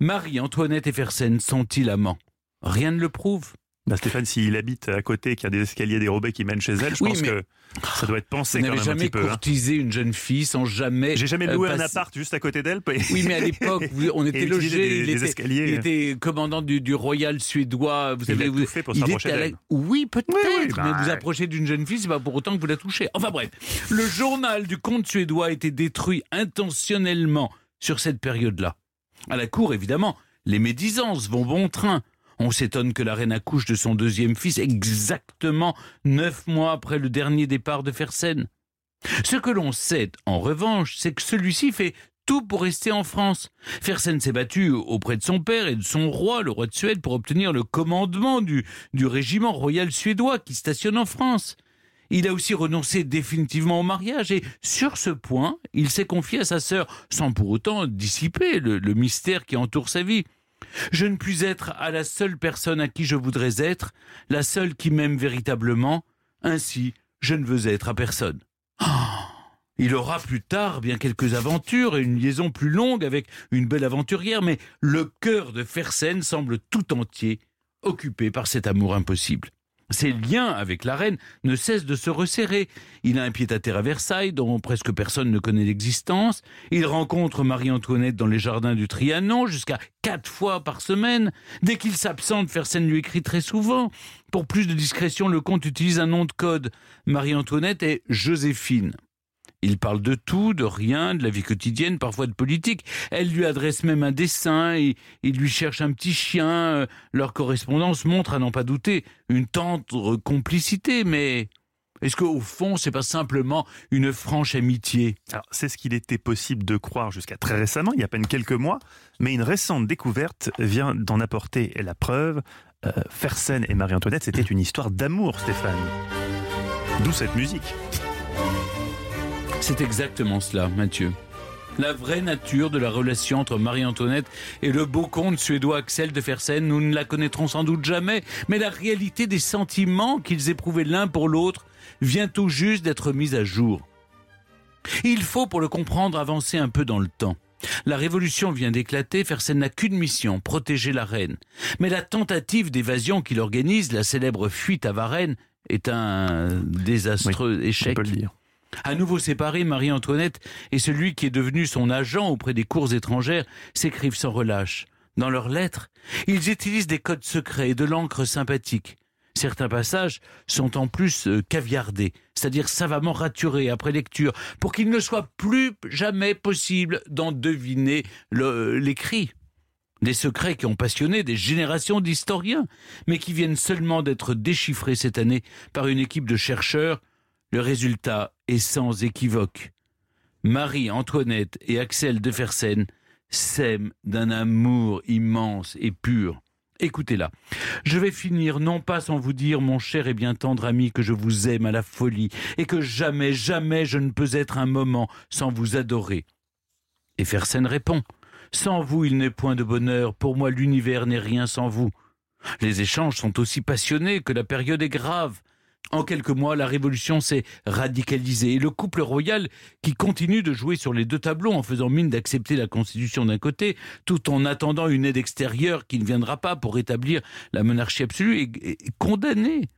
Marie-Antoinette et Fersen sont-ils amants? Rien ne le prouve. Bah, Stéphane, s'il habite à côté, qu'il y a des escaliers dérobés qui mènent chez elle, je Oui, pense que ça doit être pensé quand même un jamais petit peu. hein. courtisé une jeune fille sans jamais. J'ai jamais euh, loué un passer- appart juste à côté d'elle. Oui, mais à l'époque, on était des- il, des était, escaliers. il était commandant du, du Royal suédois. Vous Il savez, a vous, tout fait pour la- d'elle. Oui, peut-être. Oui, oui, bah, mais vous ouais. approchez d'une jeune fille, c'est pas pour autant que vous la touchez. Enfin bref, le journal du comte suédois a été détruit intentionnellement sur cette période-là. À la cour, évidemment, les médisances vont bon train. On s'étonne que la reine accouche de son deuxième fils exactement neuf mois après le dernier départ de Fersen. Ce que l'on sait, en revanche, c'est que celui-ci fait tout pour rester en France. Fersen s'est battu auprès de son père et de son roi, le roi de Suède, pour obtenir le commandement du, du régiment royal suédois qui stationne en France. Il a aussi renoncé définitivement au mariage et sur ce point, il s'est confié à sa sœur sans pour autant dissiper le, le mystère qui entoure sa vie. Je ne puis être à la seule personne à qui je voudrais être, la seule qui m'aime véritablement, ainsi je ne veux être à personne. Ah il aura plus tard bien quelques aventures et une liaison plus longue avec une belle aventurière, mais le cœur de Fersen semble tout entier occupé par cet amour impossible. Ses liens avec la reine ne cessent de se resserrer. Il a un pied-à-terre à Versailles dont presque personne ne connaît l'existence. Il rencontre Marie-Antoinette dans les jardins du Trianon jusqu'à quatre fois par semaine. Dès qu'il s'absente, Fersen lui écrit très souvent. Pour plus de discrétion, le comte utilise un nom de code. Marie-Antoinette est Joséphine. Il parle de tout, de rien, de la vie quotidienne, parfois de politique. Elle lui adresse même un dessin, il lui cherche un petit chien. Euh, Leur correspondance montre, à n'en pas douter, une tendre complicité, mais est-ce qu'au fond, c'est pas simplement une franche amitié? C'est ce qu'il était possible de croire jusqu'à très récemment, il y a à peine quelques mois, mais une récente découverte vient d'en apporter la preuve. Euh, Fersen et Marie-Antoinette, c'était une histoire d'amour, Stéphane. D'où cette musique. C'est exactement cela, Mathieu. La vraie nature de la relation entre Marie-Antoinette et le beau comte suédois Axel de Fersen, nous ne la connaîtrons sans doute jamais, mais la réalité des sentiments qu'ils éprouvaient l'un pour l'autre vient tout juste d'être mise à jour. Il faut, pour le comprendre, avancer un peu dans le temps. La révolution vient d'éclater, Fersen n'a qu'une mission, protéger la reine. Mais la tentative d'évasion qu'il organise, la célèbre fuite à Varennes, est un désastreux On échec. peut le dire. À nouveau séparés, Marie-Antoinette et celui qui est devenu son agent auprès des cours étrangères s'écrivent sans relâche. Dans leurs lettres, ils utilisent des codes secrets et de l'encre sympathique. Certains passages sont en plus euh, caviardés, c'est-à-dire savamment raturés après lecture, pour qu'il ne soit plus jamais possible d'en deviner le- l'écrit. Des secrets qui ont passionné des générations d'historiens, mais qui viennent seulement d'être déchiffrés cette année par une équipe de chercheurs le résultat est sans équivoque. Marie, Antoinette et Axel de Fersen s'aiment d'un amour immense et pur. Écoutez-la. Je vais finir non pas sans vous dire, mon cher et bien tendre ami, que je vous aime à la folie et que jamais, jamais je ne peux être un moment sans vous adorer. Et Fersen répond Sans vous, il n'est point de bonheur. Pour moi, l'univers n'est rien sans vous. Les échanges sont aussi passionnés que la période est grave. En quelques mois, la révolution s'est radicalisée et le couple royal, qui continue de jouer sur les deux tableaux en faisant mine d'accepter la Constitution d'un côté, tout en attendant une aide extérieure qui ne viendra pas pour rétablir la monarchie absolue, est, condamné.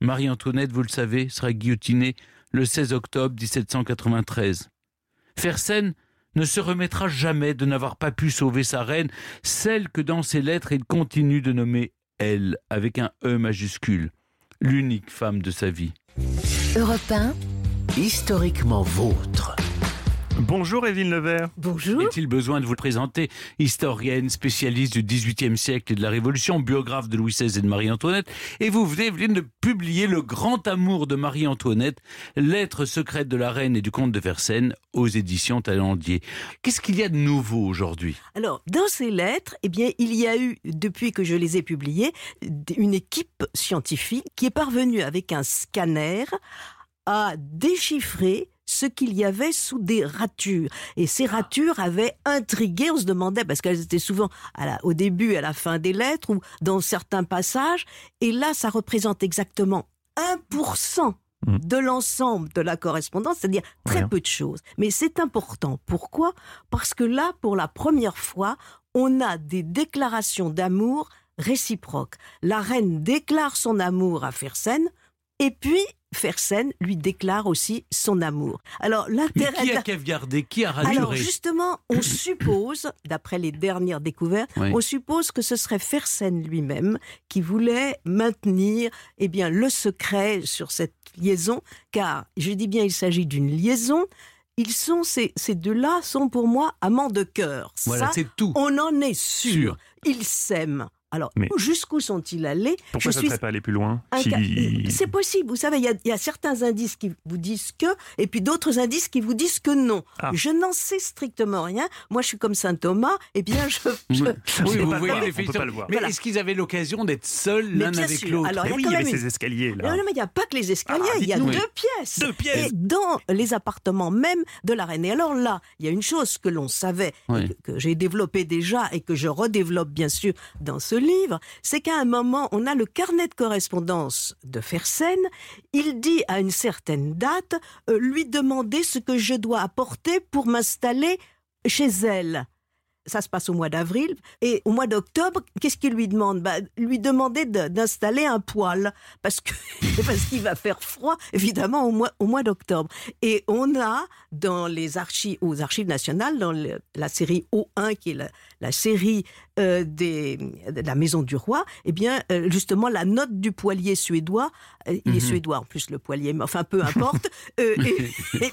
Marie-Antoinette, vous le savez, sera guillotinée le 16 octobre 1793. Fersen ne se remettra jamais de n'avoir pas pu sauver sa reine, celle que dans ses lettres il continue de nommer elle, avec un E majuscule l'unique femme de sa vie. Europe 1, Historiquement vôtre. Bonjour Evelyne Levert. Bonjour. Est-il besoin de vous le présenter Historienne, spécialiste du XVIIIe siècle et de la Révolution, biographe de Louis XVI et de Marie-Antoinette? Et vous venez, Evelyne, de publier Le grand amour de Marie-Antoinette, lettres secrètes de la reine et du comte de Versailles aux éditions Talendier. Qu'est-ce qu'il y a de nouveau aujourd'hui? Alors, dans ces lettres, eh bien, il y a eu, depuis que je les ai publiées, une équipe scientifique qui est parvenue avec un scanner à déchiffrer ce qu'il y avait sous des ratures. Et ces ratures avaient intrigué, on se demandait, parce qu'elles étaient souvent à la- au début et à la fin des lettres, ou dans certains passages, et là, ça représente exactement 1% Mm. de l'ensemble de la correspondance, c'est-à-dire très peu de choses. Mais c'est important. Pourquoi? Parce que là, pour la première fois, on a des déclarations d'amour réciproque. La reine déclare son amour à Fersen, et puis Fersen lui déclare aussi son amour. Alors l'intérêt qui a caviardé Qui a alors justement, on suppose, d'après les dernières découvertes, Oui. on suppose que ce serait Fersen lui-même qui voulait maintenir eh bien, le secret sur cette liaison, car je dis bien il s'agit d'une liaison. Ils sont ces, ces deux-là sont pour moi amants de cœur. Voilà, c'est tout. on en est sûr. Sûr. Ils s'aiment. Alors, Mais- jusqu'où sont-ils allés? Pourquoi Je ça ne suis serait pas aller plus loin Si- C'est possible, vous savez, il y, a- il y a certains indices qui vous disent que, et puis d'autres indices qui vous disent que non. Ah. Je n'en sais strictement rien. Moi, je suis comme saint Thomas, et bien, je. je- Oui, oui, vous voyez les voir. Mais Voilà. est-ce qu'ils avaient l'occasion d'être seuls l'un avec l'autre? Alors, il y a oui, quand il y avait même une- ces escaliers là. Non, non, mais il n'y a pas que les escaliers, Ah, il y a deux pièces. Deux pièces. Et dans les appartements même de la reine. Et alors là, il y a une chose que l'on savait, que, j'ai développé déjà et que je redéveloppe bien sûr dans ce livre, c'est qu'à un moment, on a le carnet de correspondance de Fersen. Il dit à une certaine date, euh, lui demander ce que je dois apporter pour m'installer chez elle. Ça se passe au mois d'avril. Et au mois d'octobre, qu'est-ce qu'il lui demande? Bah, Lui demander de- d'installer un poêle. Parce que parce qu'il va faire froid, évidemment, au mois, au mois d'octobre. Et on a, dans les archives, aux archives nationales, dans le- la série O1, qui est la, la série euh, des, de la Maison du Roi, eh bien, euh, justement, la note du poilier suédois, euh, il est suédois en plus, le poilier, mais enfin, peu importe. et- et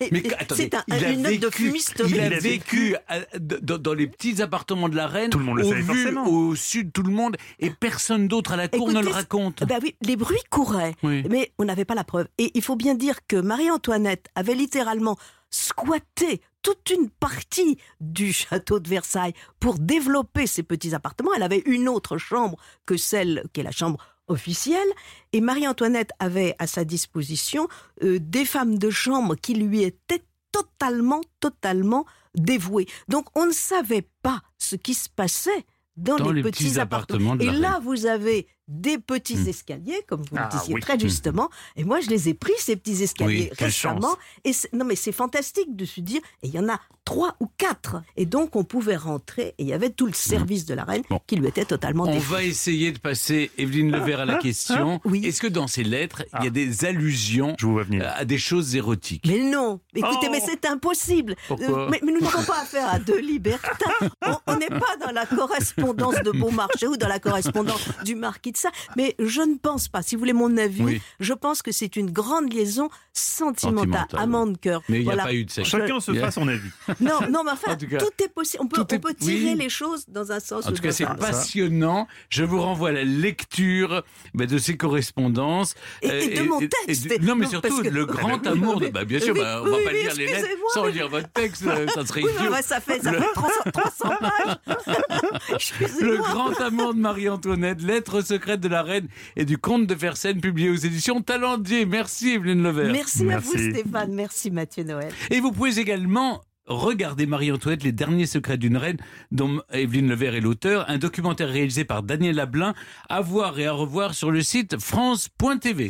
et c'est un- une note de fumisterie. Il a vécu dans, dans les petits appartements de la reine. Tout le monde le au savait vu, forcément. Au sud, tout le monde. Et personne d'autre à la cour ne le raconte. Ben oui, les bruits couraient, Oui. mais on n'avait pas la preuve. Et il faut bien dire que Marie-Antoinette avait littéralement squatté toute une partie du château de Versailles pour développer ces petits appartements. Elle avait une autre chambre que celle qui est la chambre officielle. Et Marie-Antoinette avait à sa disposition euh, des femmes de chambre qui lui étaient totalement, totalement dévouées. Donc on ne savait pas ce qui se passait dans, Dans les, les petits, petits appartements. Et là, vous avez des petits Hmm. escaliers, comme vous Ah, le disiez oui. très justement. Et moi, je les ai pris, ces petits escaliers, Oui, récemment. Et non, mais c'est fantastique de se dire, et il y en a trois ou quatre. Et donc, on pouvait rentrer, et il y avait tout le service de la reine Bon. qui lui était totalement On va essayer de passer, Evelyne Levert, à la question. Oui. Est-ce que dans ces lettres, il y Ah. a des allusions Je vous vois venir. à des choses érotiques? Mais non, écoutez, Oh mais c'est impossible. Pourquoi? mais, mais nous n'avons pas affaire à deux libertins. On- On n'est pas dans la correspondance de Beaumarchais ou dans la correspondance du marquis de ça. Mais je ne pense pas. Si vous voulez mon avis, Oui. je pense que c'est une grande liaison sentimentale, Sentimentale. amant de cœur. Mais il n'y Voilà. a pas eu de sexe. Chacun se fera son avis. Non, non, mais enfin, En tout cas- tout est possible. On peut, on peut tirer oui. les choses dans un sens En ou tout cas, c'est passionnant. Je vous renvoie à la lecture bah, de ces correspondances. Et- Euh, et de mon et- texte. et non, mais Non, surtout que- le grand Oui, amour. de- bah, bien sûr, oui, bah, on va oui, pas lire les lettres sans lire votre texte. euh, Ça serait Oui, mais idiot. enfin, ça fait, ça fait 300, 300 pages. Le grand amour de Marie-Antoinette, lettres de la reine et du comte de Fersen, publié aux éditions Talendier. Merci Evelyne Levert. Merci, à vous. Stéphane. Merci, Mathieu Noël. Et vous pouvez également regarder Marie-Antoinette, les derniers secrets d'une reine, dont Evelyne Levert est l'auteur, un documentaire réalisé par Daniel Lablin, à voir et à revoir sur le site France.tv.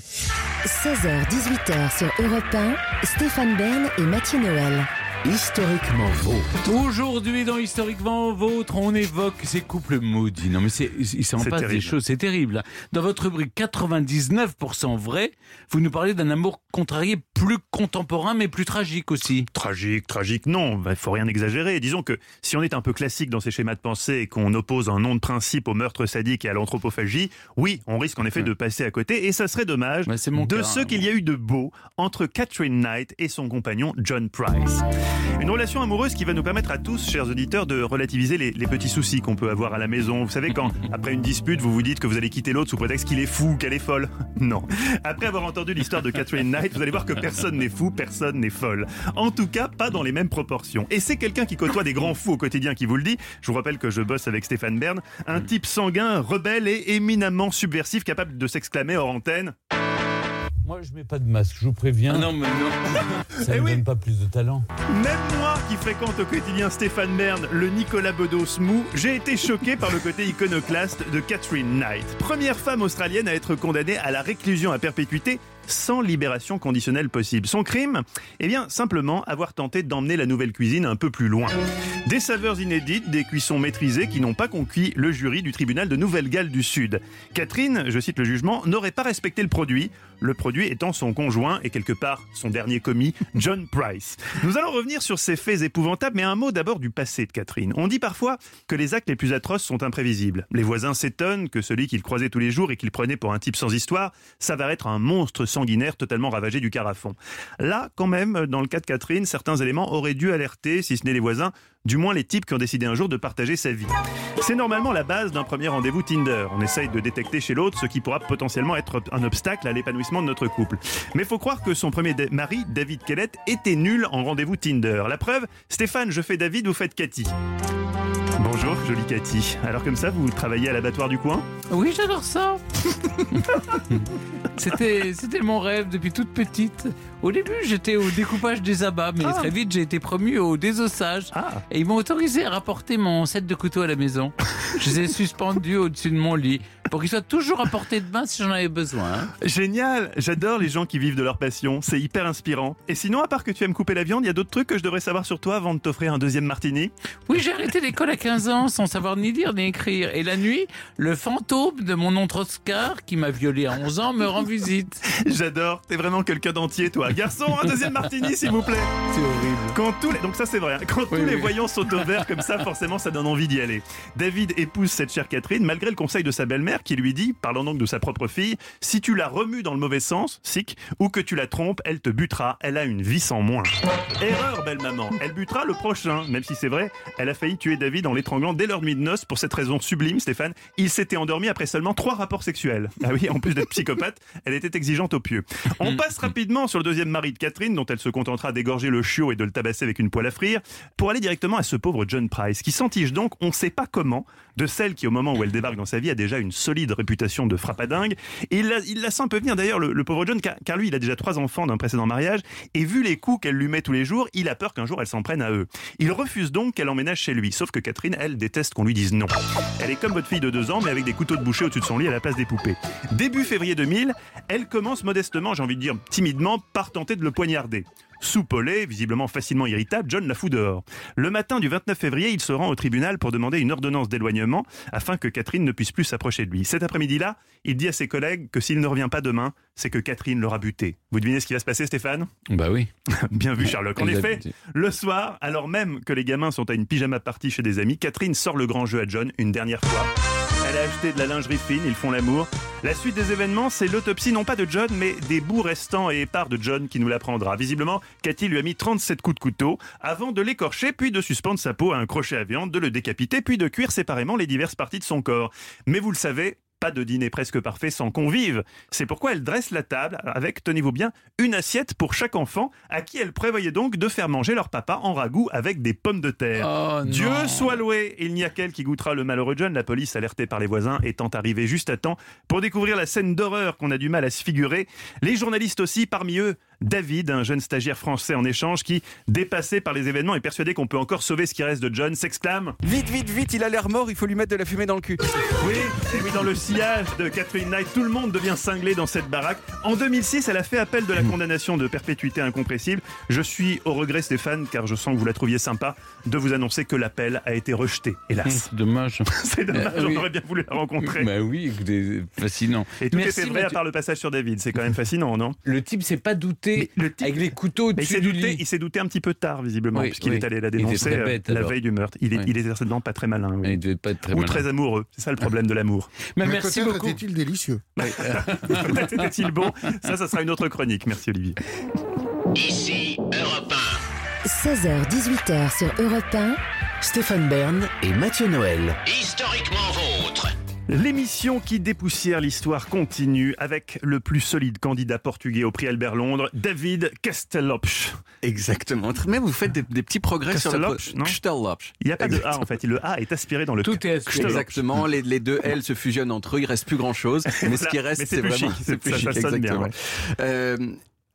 16h-18h sur Europe 1, Stéphane Bern et Mathieu Noël. Historiquement vôtre. Aujourd'hui, dans Historiquement Vôtre, on évoque ces couples maudits. Non, mais c'est, il s'en C'est passe des terrible. choses, c'est terrible. Dans votre rubrique 99% vrai, vous nous parlez d'un amour contrarié plus contemporain, mais plus tragique aussi. Tragique, tragique, non, il faut rien exagérer. Disons que si on est un peu classique dans ces schémas de pensée et qu'on oppose un nom de principe au meurtre sadique et à l'anthropophagie, oui, on risque en effet de passer à côté et ça serait dommage Bah, c'est mon de cas, ce hein, qu'il y a eu de beau entre Catherine Knight et son compagnon John Price. Une relation amoureuse qui va nous permettre à tous, chers auditeurs, de relativiser les, les petits soucis qu'on peut avoir à la maison. Vous savez, quand, après une dispute, vous vous dites que vous allez quitter l'autre sous prétexte qu'il est fou ou qu'elle est folle. Non. Après avoir entendu l'histoire de Catherine Knight, vous allez voir que personne n'est fou, personne n'est folle. En tout cas, pas dans les mêmes proportions. Et c'est quelqu'un qui côtoie des grands fous au quotidien qui vous le dit. Je vous rappelle que je bosse avec Stéphane Bern, un type sanguin, rebelle et éminemment subversif, capable de s'exclamer hors antenne. Moi, je mets pas de masque, je vous préviens. Ah non, mais non. ça Eh ne oui. donne pas plus de talent. Même moi, qui fréquente au quotidien Stéphane Bern, le Nicolas Bedos mou, j'ai été choqué par le côté iconoclaste de Catherine Knight. Première femme australienne à être condamnée à la réclusion à perpétuité sans libération conditionnelle possible. Son crime Eh bien, simplement avoir tenté d'emmener la nouvelle cuisine un peu plus loin. Des saveurs inédites, des cuissons maîtrisées qui n'ont pas conquis le jury du tribunal de Nouvelle-Galles du Sud. Catherine, je cite le jugement, n'aurait pas respecté le produit, le produit étant son conjoint et quelque part son dernier commis, John Price. Nous allons revenir sur ces faits épouvantables, mais un mot d'abord du passé de Catherine. On dit parfois que les actes les plus atroces sont imprévisibles. Les voisins s'étonnent que celui qu'il croisait tous les jours et qu'il prenait pour un type sans histoire s'avère être un monstre sanguinaire totalement ravagé du carafon. Là, quand même, dans le cas de Catherine, certains éléments auraient dû alerter, si ce n'est les voisins, du moins les types qui ont décidé un jour de partager sa vie. C'est normalement la base d'un premier rendez-vous Tinder. On essaye de détecter chez l'autre ce qui pourra potentiellement être un obstacle à l'épanouissement de notre couple. Mais faut croire que son premier mari, David Kellett, était nul en rendez-vous Tinder. La preuve, Stéphane, je fais David, vous faites Cathy. Jolie Cathy. Alors comme ça, vous travaillez à l'abattoir du coin? Oui, j'adore ça. c'était, c'était mon rêve depuis toute petite. Au début, j'étais au découpage des abats, mais Ah. très vite, j'ai été promu au désossage. Ah. Et ils m'ont autorisé à rapporter mon set de couteaux à la maison. Je les ai suspendus au-dessus de mon lit pour qu'ils soient toujours à portée de main si j'en avais besoin. hein. Génial J'adore les gens qui vivent de leur passion, c'est hyper inspirant. Et sinon, à part que tu aimes couper la viande, il y a d'autres trucs que je devrais savoir sur toi avant de t'offrir un deuxième martini? Oui, j'ai arrêté l'école à 15 ans sans savoir ni lire ni écrire. Et la nuit, le fantôme de mon oncle Oscar, qui m'a violé à 11 ans, me rend visite. J'adore, t'es vraiment quelqu'un d'entier toi. Garçon, un deuxième martini s'il vous plaît C'est horrible. Quand tous les... Donc ça c'est vrai, hein. quand tous Oui, les voyants sont au vert comme ça, forcément ça donne envie d'y aller. David épouse cette chère Catherine malgré le conseil de sa belle-mère qui lui dit, parlant donc de sa propre fille, si tu la remues dans le mauvais sens, sick, ou que tu la trompes, elle te butera, elle a une vie sans moins. Erreur, belle maman, elle butera le prochain, même si c'est vrai, elle a failli tuer David en l'étranglant dès leur nuit de noces pour cette raison sublime, Stéphane, il s'était endormi après seulement trois rapports sexuels. Ah oui, en plus d'être psychopathe, elle était exigeante au pieu. On passe rapidement sur le deuxième mari de Catherine, dont elle se contentera d'égorger le chiot et de le tabasser avec une poêle à frire, pour aller directement à ce pauvre John Price, qui s'entiche donc, on sait pas comment, de celle qui, au moment où elle débarque dans sa vie, a déjà une solide réputation de frappadingue. Et il la, il la sent un peu venir d'ailleurs, le, le pauvre John, car, car lui, il a déjà trois enfants d'un précédent mariage, et vu les coups qu'elle lui met tous les jours, il a peur qu'un jour elle s'en prenne à eux. Il refuse donc qu'elle emménage chez lui, sauf que Catherine, elle, déteste qu'on lui dise non. Elle est comme votre fille de deux ans, mais avec des couteaux de boucher au-dessus de son lit à la place des poupées. Début février 2000, elle commence modestement, j'ai envie de dire timidement, par tenter de le poignarder. Soupolé, visiblement facilement irritable, John la fout dehors. Le matin du 29 février, il se rend au tribunal pour demander une ordonnance d'éloignement afin que Catherine ne puisse plus s'approcher de lui. Cet après-midi-là, il dit à ses collègues que s'il ne revient pas demain, c'est que Catherine l'aura buté. Vous devinez ce qui va se passer, Stéphane? Bah oui. Bien vu, Sherlock. En effet, le soir, alors même que les gamins sont à une pyjama party chez des amis, Catherine sort le grand jeu à John une dernière fois. Elle a acheté de la lingerie fine, ils font l'amour. La suite des événements, c'est l'autopsie non pas de John, mais des bouts restants et épars de John qui nous l'apprendra. Visiblement, Cathy lui a mis 37 coups de couteau avant de l'écorcher, puis de suspendre sa peau à un crochet à viande, de le décapiter, puis de cuire séparément les diverses parties de son corps. Mais vous le savez, pas de dîner presque parfait sans convive. C'est pourquoi elle dresse la table avec, tenez-vous bien, une assiette pour chaque enfant, à qui elle prévoyait donc de faire manger leur papa en ragoût avec des pommes de terre. Oh, Dieu non. soit loué, il n'y a qu'elle qui goûtera le malheureux John, la police alertée par les voisins étant arrivée juste à temps pour découvrir la scène d'horreur qu'on a du mal à se figurer. Les journalistes aussi, parmi eux, David, un jeune stagiaire français en échange qui, dépassé par les événements et persuadé qu'on peut encore sauver ce qui reste de John, s'exclame Vite, vite, vite, il a l'air mort, il faut lui mettre de la fumée dans le cul. oui, et oui, dans le sillage de Catherine Knight, tout le monde devient cinglé dans cette baraque. En 2006, elle a fait appel de la condamnation de perpétuité incompressible. Je suis au regret, Stéphane, car je sens que vous la trouviez sympa, de vous annoncer que l'appel a été rejeté, hélas. C'est dommage. C'est dommage, Euh, oui. on aurait bien voulu la rencontrer. Bah oui, écoutez, fascinant. Et tout Merci, était vrai à part le passage sur David. C'est quand même fascinant, non? Le type s'est pas douté Mais le type- avec les couteaux Mais il s'est du douté, lit. il s'est douté un petit peu tard, visiblement, Oui, puisqu'il oui. est allé la dénoncer euh, bête, la veille du meurtre. Il, est, Oui. il était certainement pas très malin. oui. Il devait pas être très Ou malin. très amoureux. C'est ça le problème de l'amour. Mais Mais merci peut-être beaucoup. était-il délicieux? Peut-être était-il bon? Ça, ça sera une autre chronique. Merci, Olivier. Ici Europe 16h-18h sur Europe 1. Stéphane Bern et Mathieu Noël. 1. Historiquement. L'émission qui dépoussière l'histoire continue avec le plus solide candidat portugais au prix Albert Londres, David Castellopch. Exactement. Mais vous faites des, des petits progrès sur le Castellopch. Il n'y a pas de A Exactement. en fait, le A est aspiré dans le Tout est aspiré. Exactement, les, les deux L se fusionnent entre eux, il reste plus grand chose, mais ce qui reste c'est vraiment chic, c'est plus chic, ça sonne bien, exactement. Euh,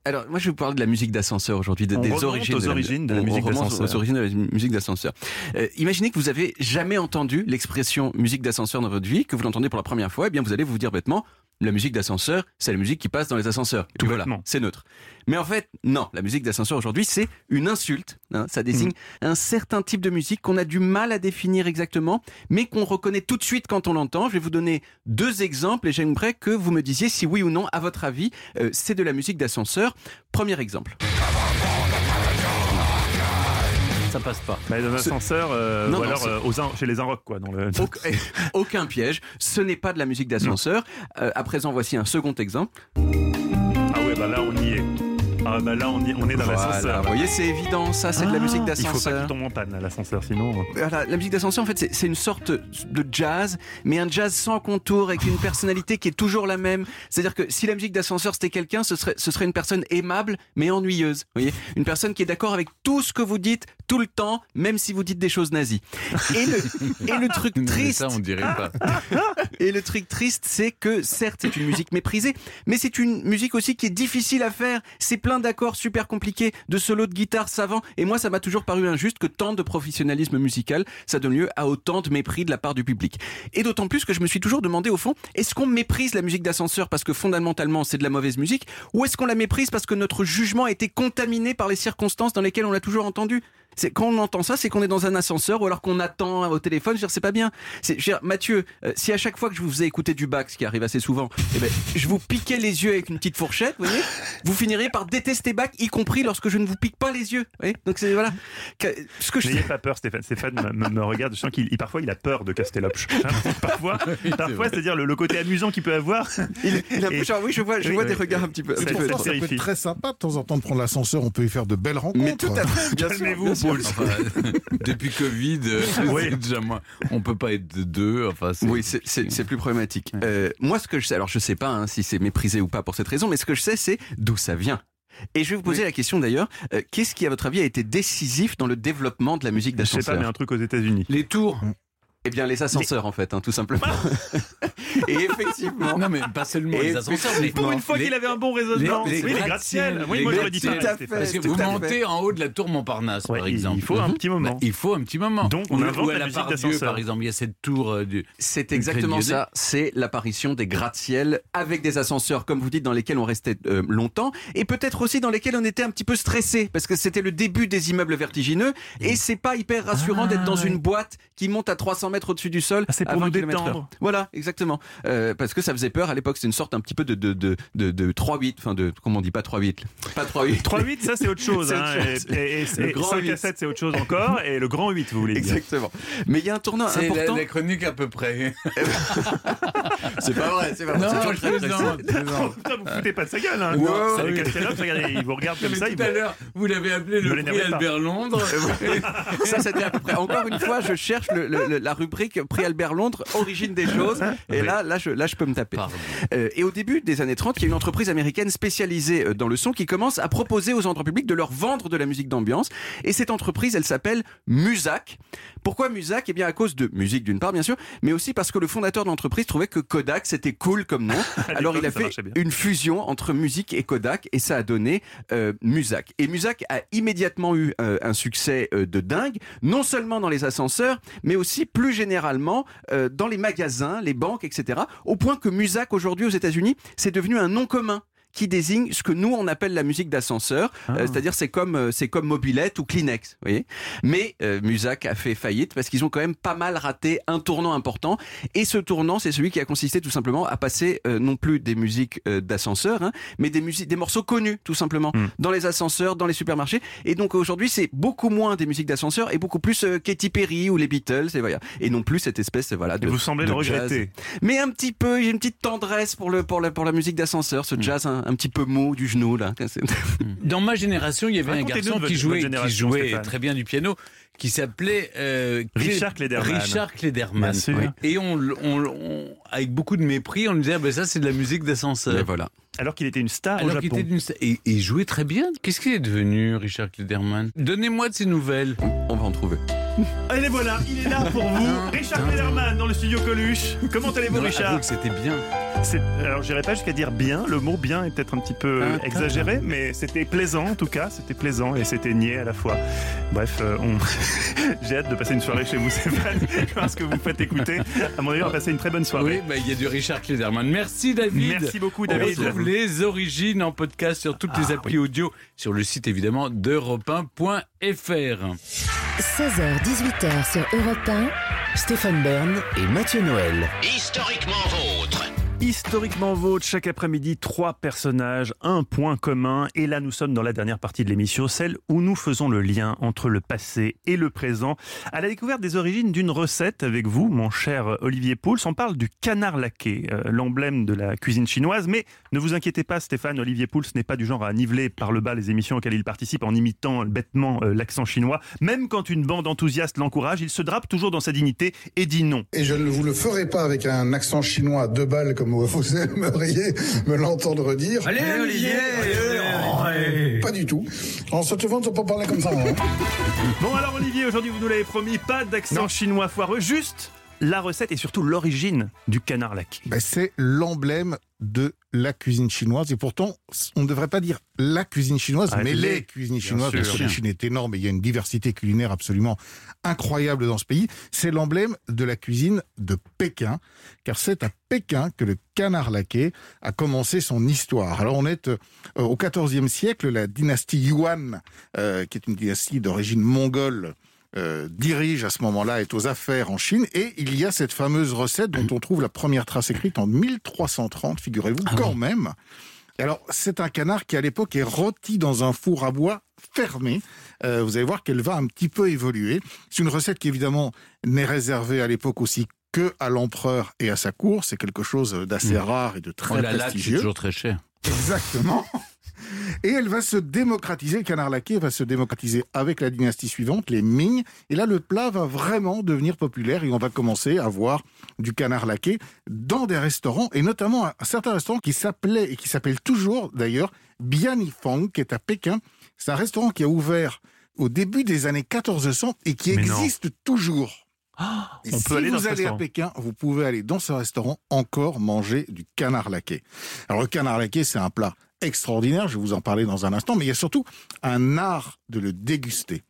alors, moi, je vais vous parler de la musique d'ascenseur aujourd'hui, de- des origines, aux de la- origines de la on musique d'ascenseur. aux origines de la musique d'ascenseur. Euh, imaginez que vous avez jamais entendu l'expression musique d'ascenseur dans votre vie, que vous l'entendez pour la première fois, et bien vous allez vous dire bêtement, la musique d'ascenseur, c'est la musique qui passe dans les ascenseurs. Puis voilà, c'est neutre. Mais en fait, non, la musique d'ascenseur aujourd'hui, c'est une insulte. hein. ça désigne un certain type de musique qu'on a du mal à définir exactement, mais qu'on reconnaît tout de suite quand on l'entend. Je vais vous donner deux exemples et j'aimerais que vous me disiez si oui ou non, à votre avis, euh, c'est de la musique d'ascenseur. Premier exemple. Ça passe pas. Bah, dans un Ce- ascenseur, euh, ou alors euh, aux in- chez les Inrocks, quoi. Dans le... Auc- Aucun piège, ce n'est pas de la musique d'ascenseur. Euh, à présent, voici un second exemple. Ah ouais, bah là, on y est. Ah bah là, on, y- on est dans Voilà, l'ascenseur. vous voyez, c'est évident, ça, c'est de la Ah, musique Il faut pas d'ascenseur. qu'il tombe en panne, l'ascenseur, sinon... euh. Voilà, la musique d'ascenseur, en fait, c'est- une sorte de jazz, mais un jazz sans contour, avec une personnalité qui est toujours la même. C'est-à-dire que si la musique d'ascenseur c'était quelqu'un, ce serait, ce serait une personne aimable, mais ennuyeuse. Vous voyez, une personne qui est d'accord avec tout ce que vous dites tout le temps, même si vous dites des choses nazies. Et le, et le truc Mais triste, Ça, on dirait pas. et le truc triste, c'est que certes, c'est une musique méprisée, mais c'est une musique aussi qui est difficile à faire. C'est plein d'accords super compliqués, de solos de guitare savants. Et moi, ça m'a toujours paru injuste que tant de professionnalisme musical, ça donne lieu à autant de mépris de la part du public. Et d'autant plus que je me suis toujours demandé au fond, est-ce qu'on méprise la musique d'ascenseur parce que fondamentalement c'est de la mauvaise musique, ou est-ce qu'on la méprise parce que notre jugement a été contaminé par les circonstances dans lesquelles on l'a toujours entendu? C'est quand on entend ça, c'est qu'on est dans un ascenseur ou alors qu'on attend au téléphone. Je veux dire, c'est pas bien. C'est, je veux dire, Mathieu, euh, si à chaque fois que je vous faisais écouter du bac, ce qui arrive assez souvent, eh ben, je vous piquais les yeux avec une petite fourchette, vous voyez, vous finiriez par détester bac, y compris lorsque je ne vous pique pas les yeux. Vous voyez Donc c'est voilà. Que- Ce que je N'ayez pas peur, Stéphane. Stéphane me, regarde. Je sens qu'il il- parfois il a peur de Castellopche. Hein, parfois, parfois c'est-à-dire le, le côté amusant qu'il peut avoir. il, il a Et- genre, oui, je vois, je Oui, vois oui, des oui. regards un petit peu. un Ça- petit ça- peu ça- étranges. Ça peut terrifie. être très sympa de temps en temps de prendre l'ascenseur, on peut y faire de belles rencontres. Mais tout à fait. Bien sûr, Calmez-vous, bien sûr. Enfin, depuis Covid, Oui. déjà moins. On peut pas être deux. Enfin, c'est- Oui, c'est- plus problématique. Euh, moi, ce que je sais, alors je sais pas hein, si c'est méprisé ou pas pour cette raison, mais ce que je sais, c'est d'où ça vient. Et je vais vous poser la question d'ailleurs, euh, qu'est-ce qui, à votre avis, a été décisif dans le développement de la musique Je sais pas, mais d'ascenseur un truc aux États-Unis. Les tours. Eh bien, les ascenseurs, en fait, hein, tout simplement. Et effectivement, Non, mais pas seulement les ascenseurs. mais Pour une fois les- qu'il avait un bon raisonnement. les- oui, les gratte-ciel, gratte-ciel. Oui, moi j'aurais dit gratte-ciel. pareil, Tout à Stéphane. Parce que vous fait. montez en haut de la tour Montparnasse, Ouais, par exemple. il faut un petit moment. Bah, il faut un petit moment. Donc, on invente la la musique d'ascenseur. par exemple, il y a cette tour euh, du. c'est exactement ça. C'est l'apparition des gratte-ciel avec des ascenseurs, comme vous dites, dans lesquels on restait euh, longtemps, et peut-être aussi dans lesquels on était un petit peu stressé, parce que c'était le début des immeubles vertigineux, et c'est pas hyper rassurant Ah, d'être dans ouais. une boîte qui monte à 300 mètres au-dessus du sol. Ah, c'est pour 20 nous détendre. Voilà, exactement. Euh, parce que ça faisait peur à l'époque. C'est une sorte un petit peu de de de de, de 3-8, enfin de comment on dit pas 3-8, pas 3-8. 3-8, ça c'est autre chose. C'est hein, autre chose. Et, et, et- Le et grand 5 à 8. 7, c'est autre chose encore. Et le grand 8, vous voulez dire. Exactement. Mais il y a un tournant C'est la, important. la chronique à peu près. C'est pas vrai, c'est pas vrai. Non, je plaisante. Putain, vous foutez pas de sa gueule. Hein. Les oui. Regardez, ils vous regardent comme Mais ça. tout à vous- l'heure, vous l'avez appelé le prix. Albert Londres. Ça, c'était à peu près. Encore une fois, je cherche le- le- le- la rubrique Prix Albert Londres, origine des choses. Et là, là, je, là, je peux me taper. Euh, et au début des années 30, il y a une entreprise américaine spécialisée euh, dans le son qui commence à proposer aux endroits publics de leur vendre de la musique d'ambiance. Et cette entreprise, elle s'appelle Musac. Pourquoi Musac? Eh bien, à cause de musique d'une part, bien sûr, mais aussi parce que le fondateur de l'entreprise trouvait que Kodak, c'était cool comme nom. Alors, il a fait une fusion entre musique et Kodak et ça a donné euh, Musac. Et Musac a immédiatement eu euh, un succès de dingue, non seulement dans les ascenseurs, mais aussi plus généralement euh, dans les magasins, les banques, etc. Au point que Musac aujourd'hui aux États-Unis, c'est devenu un nom commun qui désigne ce que nous on appelle la musique d'ascenseur, Ah. Euh, c'est-à-dire c'est comme euh, c'est comme Mobilette ou Kleenex, vous voyez. Mais euh, Musac a fait faillite parce qu'ils ont quand même pas mal raté un tournant important et ce tournant c'est celui qui a consisté tout simplement à passer euh, non plus des musiques euh, d'ascenseur, hein, mais des musiques des morceaux connus tout simplement Mm. dans les ascenseurs, dans les supermarchés et donc aujourd'hui c'est beaucoup moins des musiques d'ascenseur et beaucoup plus euh, Katy Perry ou les Beatles et voilà et non plus cette espèce voilà Et de vous semblez de le jazz. regretter. Mais un petit peu, j'ai une petite tendresse pour le pour la pour la musique d'ascenseur, ce jazz un, un petit peu mou du genou là. Dans ma génération, il y avait un garçon qui jouait, qui jouait très bien du piano, qui s'appelait euh, Richard Klederman. Richard Klederman. Bien sûr. Oui. Et on, l- on, on- avec beaucoup de mépris, on lui disait ah ben ça c'est de la musique d'ascenseur. Voilà. Alors qu'il était une star au Alors Japon. était et, et il jouait très bien. Qu'est-ce qu'il est devenu, Richard Klederman? Donnez-moi de ses nouvelles. On va en trouver. Et les voilà, il est là pour vous. Richard Klederman dans le studio Coluche. Comment allez-vous, Richard? que c'était bien. Alors, j'irai pas jusqu'à dire bien. Le mot bien est peut-être un petit peu Ah, exagéré, mais c'était plaisant en tout cas. C'était plaisant et c'était niais à la fois. Bref, euh, on. J'ai hâte de passer une soirée chez vous, Stéphane. Parce que vous faites écouter. À mon avis, on va passer une très bonne soirée. Oui, bah, il y a du Richard Klederman. Merci David. Merci beaucoup, On David. retrouve les origines en podcast sur toutes les applis audio, sur le site évidemment d'europe1.fr. 16h-18h sur Europe 1. Stéphane Bern et Mathieu Noël. Historiquement vôtre. Historiquement vôtre, chaque après-midi, trois personnages, un point commun. Et là, nous sommes dans la dernière partie de l'émission, celle où nous faisons le lien entre le passé et le présent, à la découverte des origines d'une recette avec vous, mon cher Olivier Pouls. On parle du canard laqué, euh, l'emblème de la cuisine chinoise. Mais ne vous inquiétez pas, Stéphane, Olivier Pouls n'est pas du genre à niveler par le bas les émissions auxquelles il participe en imitant bêtement euh, l'accent chinois. Même quand une bande enthousiaste l'encourage, il se drape toujours dans sa dignité et dit non. Et je ne vous le ferai pas avec un accent chinois à deux balles comme vous aimeriez me l'entendre dire. Allez Olivier Pas du tout. En se on ne peut pas parler comme ça. hein. Bon alors Olivier, aujourd'hui vous nous l'avez promis, pas d'accent chinois foireux, juste la recette et surtout l'origine du canard laqué. Ben, c'est l'emblème de la cuisine chinoise. Et pourtant, on ne devrait pas dire la cuisine chinoise, Ah, mais les, les cuisines chinoises. sûr. Parce que la Chine est énorme et il y a une diversité culinaire absolument incroyable dans ce pays. C'est l'emblème de la cuisine de Pékin, car c'est à Pékin que le canard laqué a commencé son histoire. Alors on est euh, au XIVe siècle, la dynastie Yuan, euh, qui est une dynastie d'origine mongole, euh, dirige à ce moment-là, est aux affaires en Chine, et il y a cette fameuse recette dont on trouve la première trace écrite en 1330, figurez-vous, quand même. Alors, c'est un canard qui, à l'époque, est rôti dans un four à bois fermé. Euh, vous allez voir qu'elle va un petit peu évoluer. C'est une recette qui, évidemment, n'est réservée à l'époque aussi que à l'empereur et à sa cour. C'est quelque chose d'assez rare et de très Oh laque, c'est prestigieux. toujours très cher. Exactement. Et elle va se démocratiser, le canard laqué va se démocratiser avec la dynastie suivante, les Ming. Et là, le plat va vraiment devenir populaire et on va commencer à voir du canard laqué dans des restaurants, et notamment un certain restaurant qui s'appelait et qui s'appelle toujours d'ailleurs Bianifang, qui est à Pékin. C'est un restaurant qui a ouvert au début des années 1400 et qui Mais non. existe toujours. Et on si peut aller vous dans ce allez à. Pékin, vous pouvez aller dans ce restaurant encore manger du canard laqué. Alors le canard laqué, c'est un plat extraordinaire, je vais vous en parler dans un instant, mais il y a surtout un art de le déguster.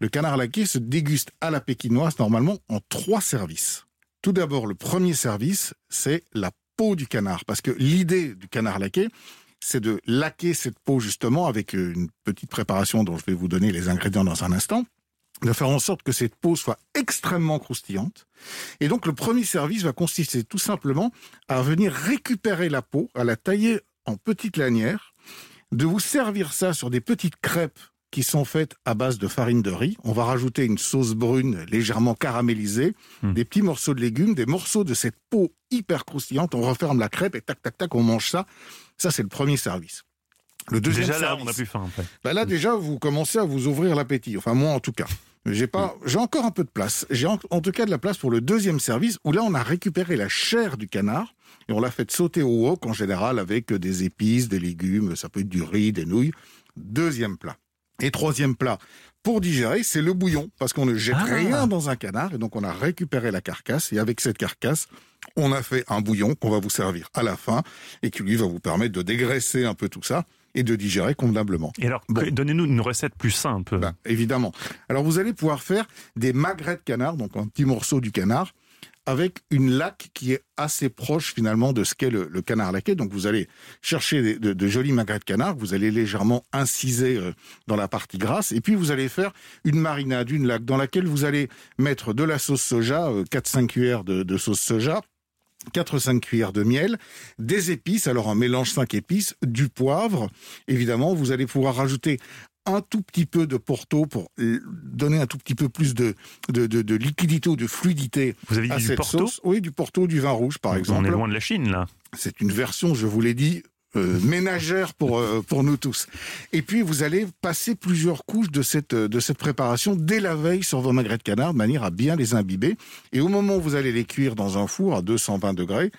Le canard laqué se déguste à la pékinoise normalement en trois services. Tout d'abord, le premier service, c'est la peau du canard, parce que l'idée du canard laqué, c'est de laquer cette peau justement avec une petite préparation dont je vais vous donner les ingrédients dans un instant, de faire en sorte que cette peau soit extrêmement croustillante. Et donc le premier service va consister tout simplement à venir récupérer la peau, à la tailler en petites lanières, de vous servir ça sur des petites crêpes qui sont faites à base de farine de riz. On va rajouter une sauce brune légèrement caramélisée, Hmm. des petits morceaux de légumes, des morceaux de cette peau hyper croustillante. On referme la crêpe et tac, tac, tac, on mange ça. Ça, c'est le premier service. Le deuxième Déjà là, service, on a plus faim après. bah là déjà vous commencez à vous ouvrir l'appétit. Enfin moi en tout cas. J'ai pas, j'ai encore un peu de place. J'ai en, en tout cas de la place pour le deuxième service où là on a récupéré la chair du canard et on l'a fait sauter au wok en général avec des épices, des légumes, ça peut être du riz, des nouilles. Deuxième plat. Et troisième plat pour digérer, c'est le bouillon parce qu'on ne jette Ah. rien dans un canard et donc on a récupéré la carcasse et avec cette carcasse on a fait un bouillon qu'on va vous servir à la fin et qui lui va vous permettre de dégraisser un peu tout ça et de digérer convenablement. Et alors, Bon. donnez-nous une recette plus simple. Ben, évidemment. Alors vous allez pouvoir faire des magrets de canard, donc un petit morceau du canard, avec une laque qui est assez proche finalement de ce qu'est le, canard laqué. Donc vous allez chercher de, jolis magrets de canard, vous allez légèrement inciser euh, dans la partie grasse, et puis vous allez faire une marinade, une laque, dans laquelle vous allez mettre de la sauce soja, euh, 4-5 cuillères de, de sauce soja, 4-5 cuillères de miel, des épices, alors un mélange 5 épices, du poivre. Évidemment, vous allez pouvoir rajouter un tout petit peu de porto pour donner un tout petit peu plus de, de, de- de liquidité ou de fluidité Vous avez dit à du cette Porto sauce. Oui, du porto, du vin rouge par On exemple. est loin de la Chine là. C'est une version, je vous l'ai dit, euh, ménagère pour, euh, pour nous tous. Et puis, vous allez passer plusieurs couches de cette, euh, de cette préparation dès la veille sur vos magrets de canard, de manière à bien les imbiber. Et au moment où vous allez les cuire dans un four à 220 degrés,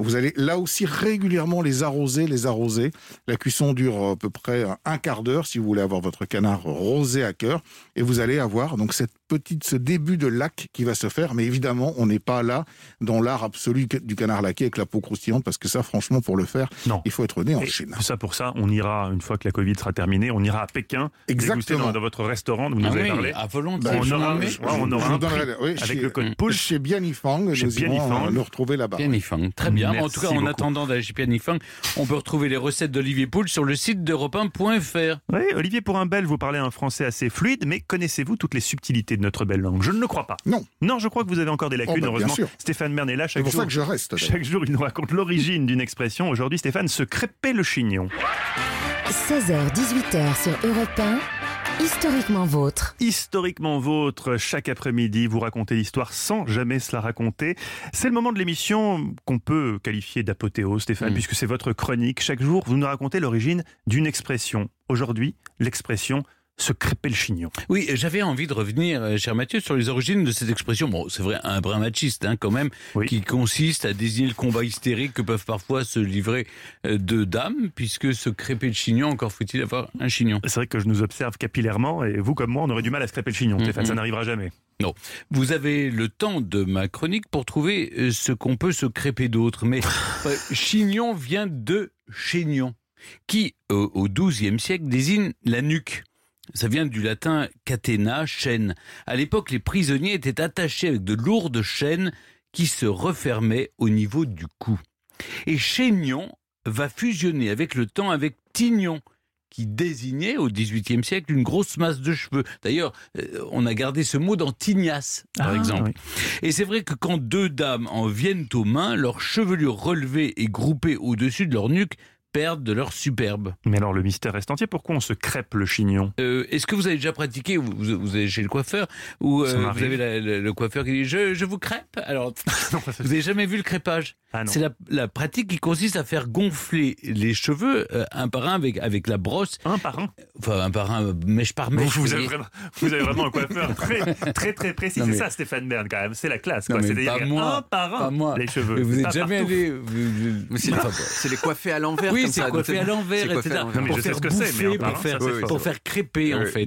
Vous allez là aussi régulièrement les arroser, les arroser. La cuisson dure à peu près un quart d'heure si vous voulez avoir votre canard rosé à cœur. Et vous allez avoir donc cette petite, ce début de lac qui va se faire. Mais évidemment, on n'est pas là dans l'art absolu du canard laqué avec la peau croustillante parce que ça, franchement, pour le faire, Non. il faut être né en Et Chine. tout ça pour ça, on ira, une fois que la Covid sera terminée, on ira à Pékin, Exactement. dans, dans votre restaurant, dont vous Ah nous avez oui, parlé. à volonté. Ben, on aura, je- ouais, on aura je un prix oui, avec chez- le code push. Chez Bianifang, Chez nous irons Bianifang. euh, nous retrouver là-bas. Pianifang, très bien. En Merci tout cas, en attendant d'aller chez Pianifang, on peut retrouver les recettes d'Olivier Poul sur le site d'europe 1.fr. Oui, Olivier, pour un Belge, vous parlez un français assez fluide, mais connaissez-vous toutes les subtilités de notre belle langue? Je ne le crois pas. Non. Non, je crois que vous avez encore des lacunes. Oh, bah, bien Heureusement, sûr. Stéphane Bern est là C'est chaque pour jour. ça que je reste. Chaque jour, il nous raconte l'origine d'une expression. Aujourd'hui, Stéphane se crêpait le chignon. 16h-18h sur Europe 1, historiquement vôtre. Historiquement vôtre, chaque après-midi, vous racontez l'histoire sans jamais se la raconter. C'est le moment de l'émission qu'on peut qualifier d'apothéose, Stéphane, Mm. puisque c'est votre chronique. Chaque jour, vous nous racontez l'origine d'une expression. Aujourd'hui, l'expression se crêper le chignon. Oui, j'avais envie de revenir, euh, cher Mathieu, sur les origines de cette expression. Bon, c'est vrai, un brin machiste, hein, quand même, Oui. qui consiste à désigner le combat hystérique que peuvent parfois se livrer euh, deux dames, puisque se crêper le chignon, encore faut-il avoir un chignon. C'est vrai que je nous observe capillairement et vous comme moi, on aurait du mal à se crêper le chignon, Mhm. Stéphane, ça n'arrivera jamais. Vous avez le temps de ma chronique pour trouver euh, ce qu'on peut se crêper d'autre. Mais chignon vient de chénion, qui, au XIIe siècle, désigne la nuque. Ça vient du latin catena, chaîne. À l'époque, les prisonniers étaient attachés avec de lourdes chaînes qui se refermaient au niveau du cou. Et chénion va fusionner avec le temps avec tignon, qui désignait au XVIIIe siècle une grosse masse de cheveux. D'ailleurs, euh, on a gardé ce mot dans tignasse, par Ah, exemple. oui. Et c'est vrai que quand deux dames en viennent aux mains, leurs chevelures relevées et groupées au-dessus de leur nuque perdent de leur superbe. Mais alors le mystère reste entier, pourquoi on se crêpe le chignon? Euh, Est-ce que vous avez déjà pratiqué, vous, vous, allez chez le coiffeur, ou euh, vous avez la- la- le coiffeur qui dit je, je vous crêpe? Alors, vous avez jamais vu le crêpage? Ah non. C'est la, la pratique qui consiste à faire gonfler les cheveux euh, un par un avec, avec la brosse, Un par un? Enfin un par un, mèche par mèche. vous, vous avez vraiment, vous avez vraiment un coiffeur très très, très précis. Non, C'est ça Stéphane Bern quand même, c'est la classe. Non, C'est-à-dire pas moi, un par un pas moi. les cheveux. Mais vous C'est n'êtes jamais partout. allé. vous- vous- Mais c'est les, c'est les coiffés à l'envers. Oui, comme c'est coiffé à l'envers, etc. pour faire ce que c'est, mais bouffer, pour faire, ça, c'est oui, fort. pour faire crêper, en Oui, fait.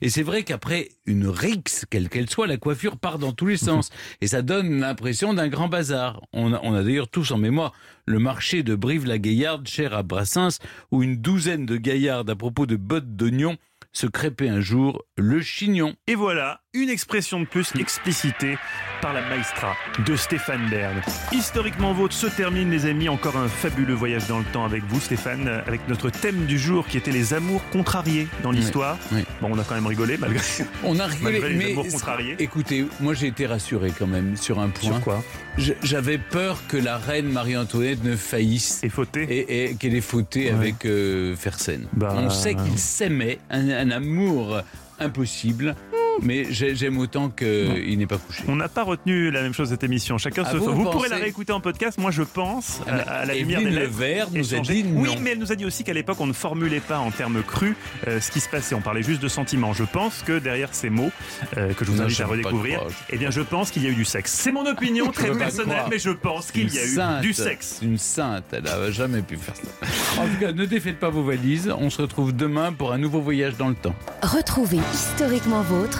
Et c'est vrai qu'après une rixe, quelle qu'elle soit, la coiffure part dans tous les sens. Et ça donne l'impression d'un grand bazar. On a, on a d'ailleurs tous en mémoire le marché de Brive-la-Gaillarde, cher à Brassens, où une douzaine de gaillardes, à propos de bottes d'oignons, se crêpaient un jour le chignon. Et voilà, une expression de plus explicitée par la maestra de Stéphane Bern. Historiquement vôtre se termine les amis, encore un fabuleux voyage dans le temps avec vous Stéphane, avec notre thème du jour qui était les amours contrariés dans l'histoire. oui. Bon, on a quand même rigolé malgré... On a rigolé, Malgré les mais amours contrariés. écoutez, moi j'ai été rassuré quand même sur un point. Sur quoi? J'avais peur que la reine Marie-Antoinette ne faillisse. Et et, et qu'elle ait fauté Ouais. avec euh, Fersen. Bah. On sait qu'ils s'aimaient, un, un amour impossible, mais j'ai- j'aime autant qu'il n'ait pas couché. On n'a pas retenu la même chose cette émission. Chacun Ah, se vous, Vous, vous pourrez la réécouter en podcast. Moi, je pense à, à la lumière des lèvres. Levert nous a dit non. Oui, mais elle nous a dit aussi qu'à l'époque, on ne formulait pas en termes crus euh, ce qui se passait. On parlait juste de sentiments. Je pense que derrière ces mots, euh, que je vous Non, invite à redécouvrir, eh bien, je pense qu'il y a eu du sexe. C'est mon opinion très personnelle, mais je pense qu'il y a eu sainte, du sexe. Une sainte, elle n'a jamais pu faire ça. En tout cas, ne défaites pas vos valises. On se retrouve demain pour un nouveau voyage dans le temps. Retrouvez historiquement vôtre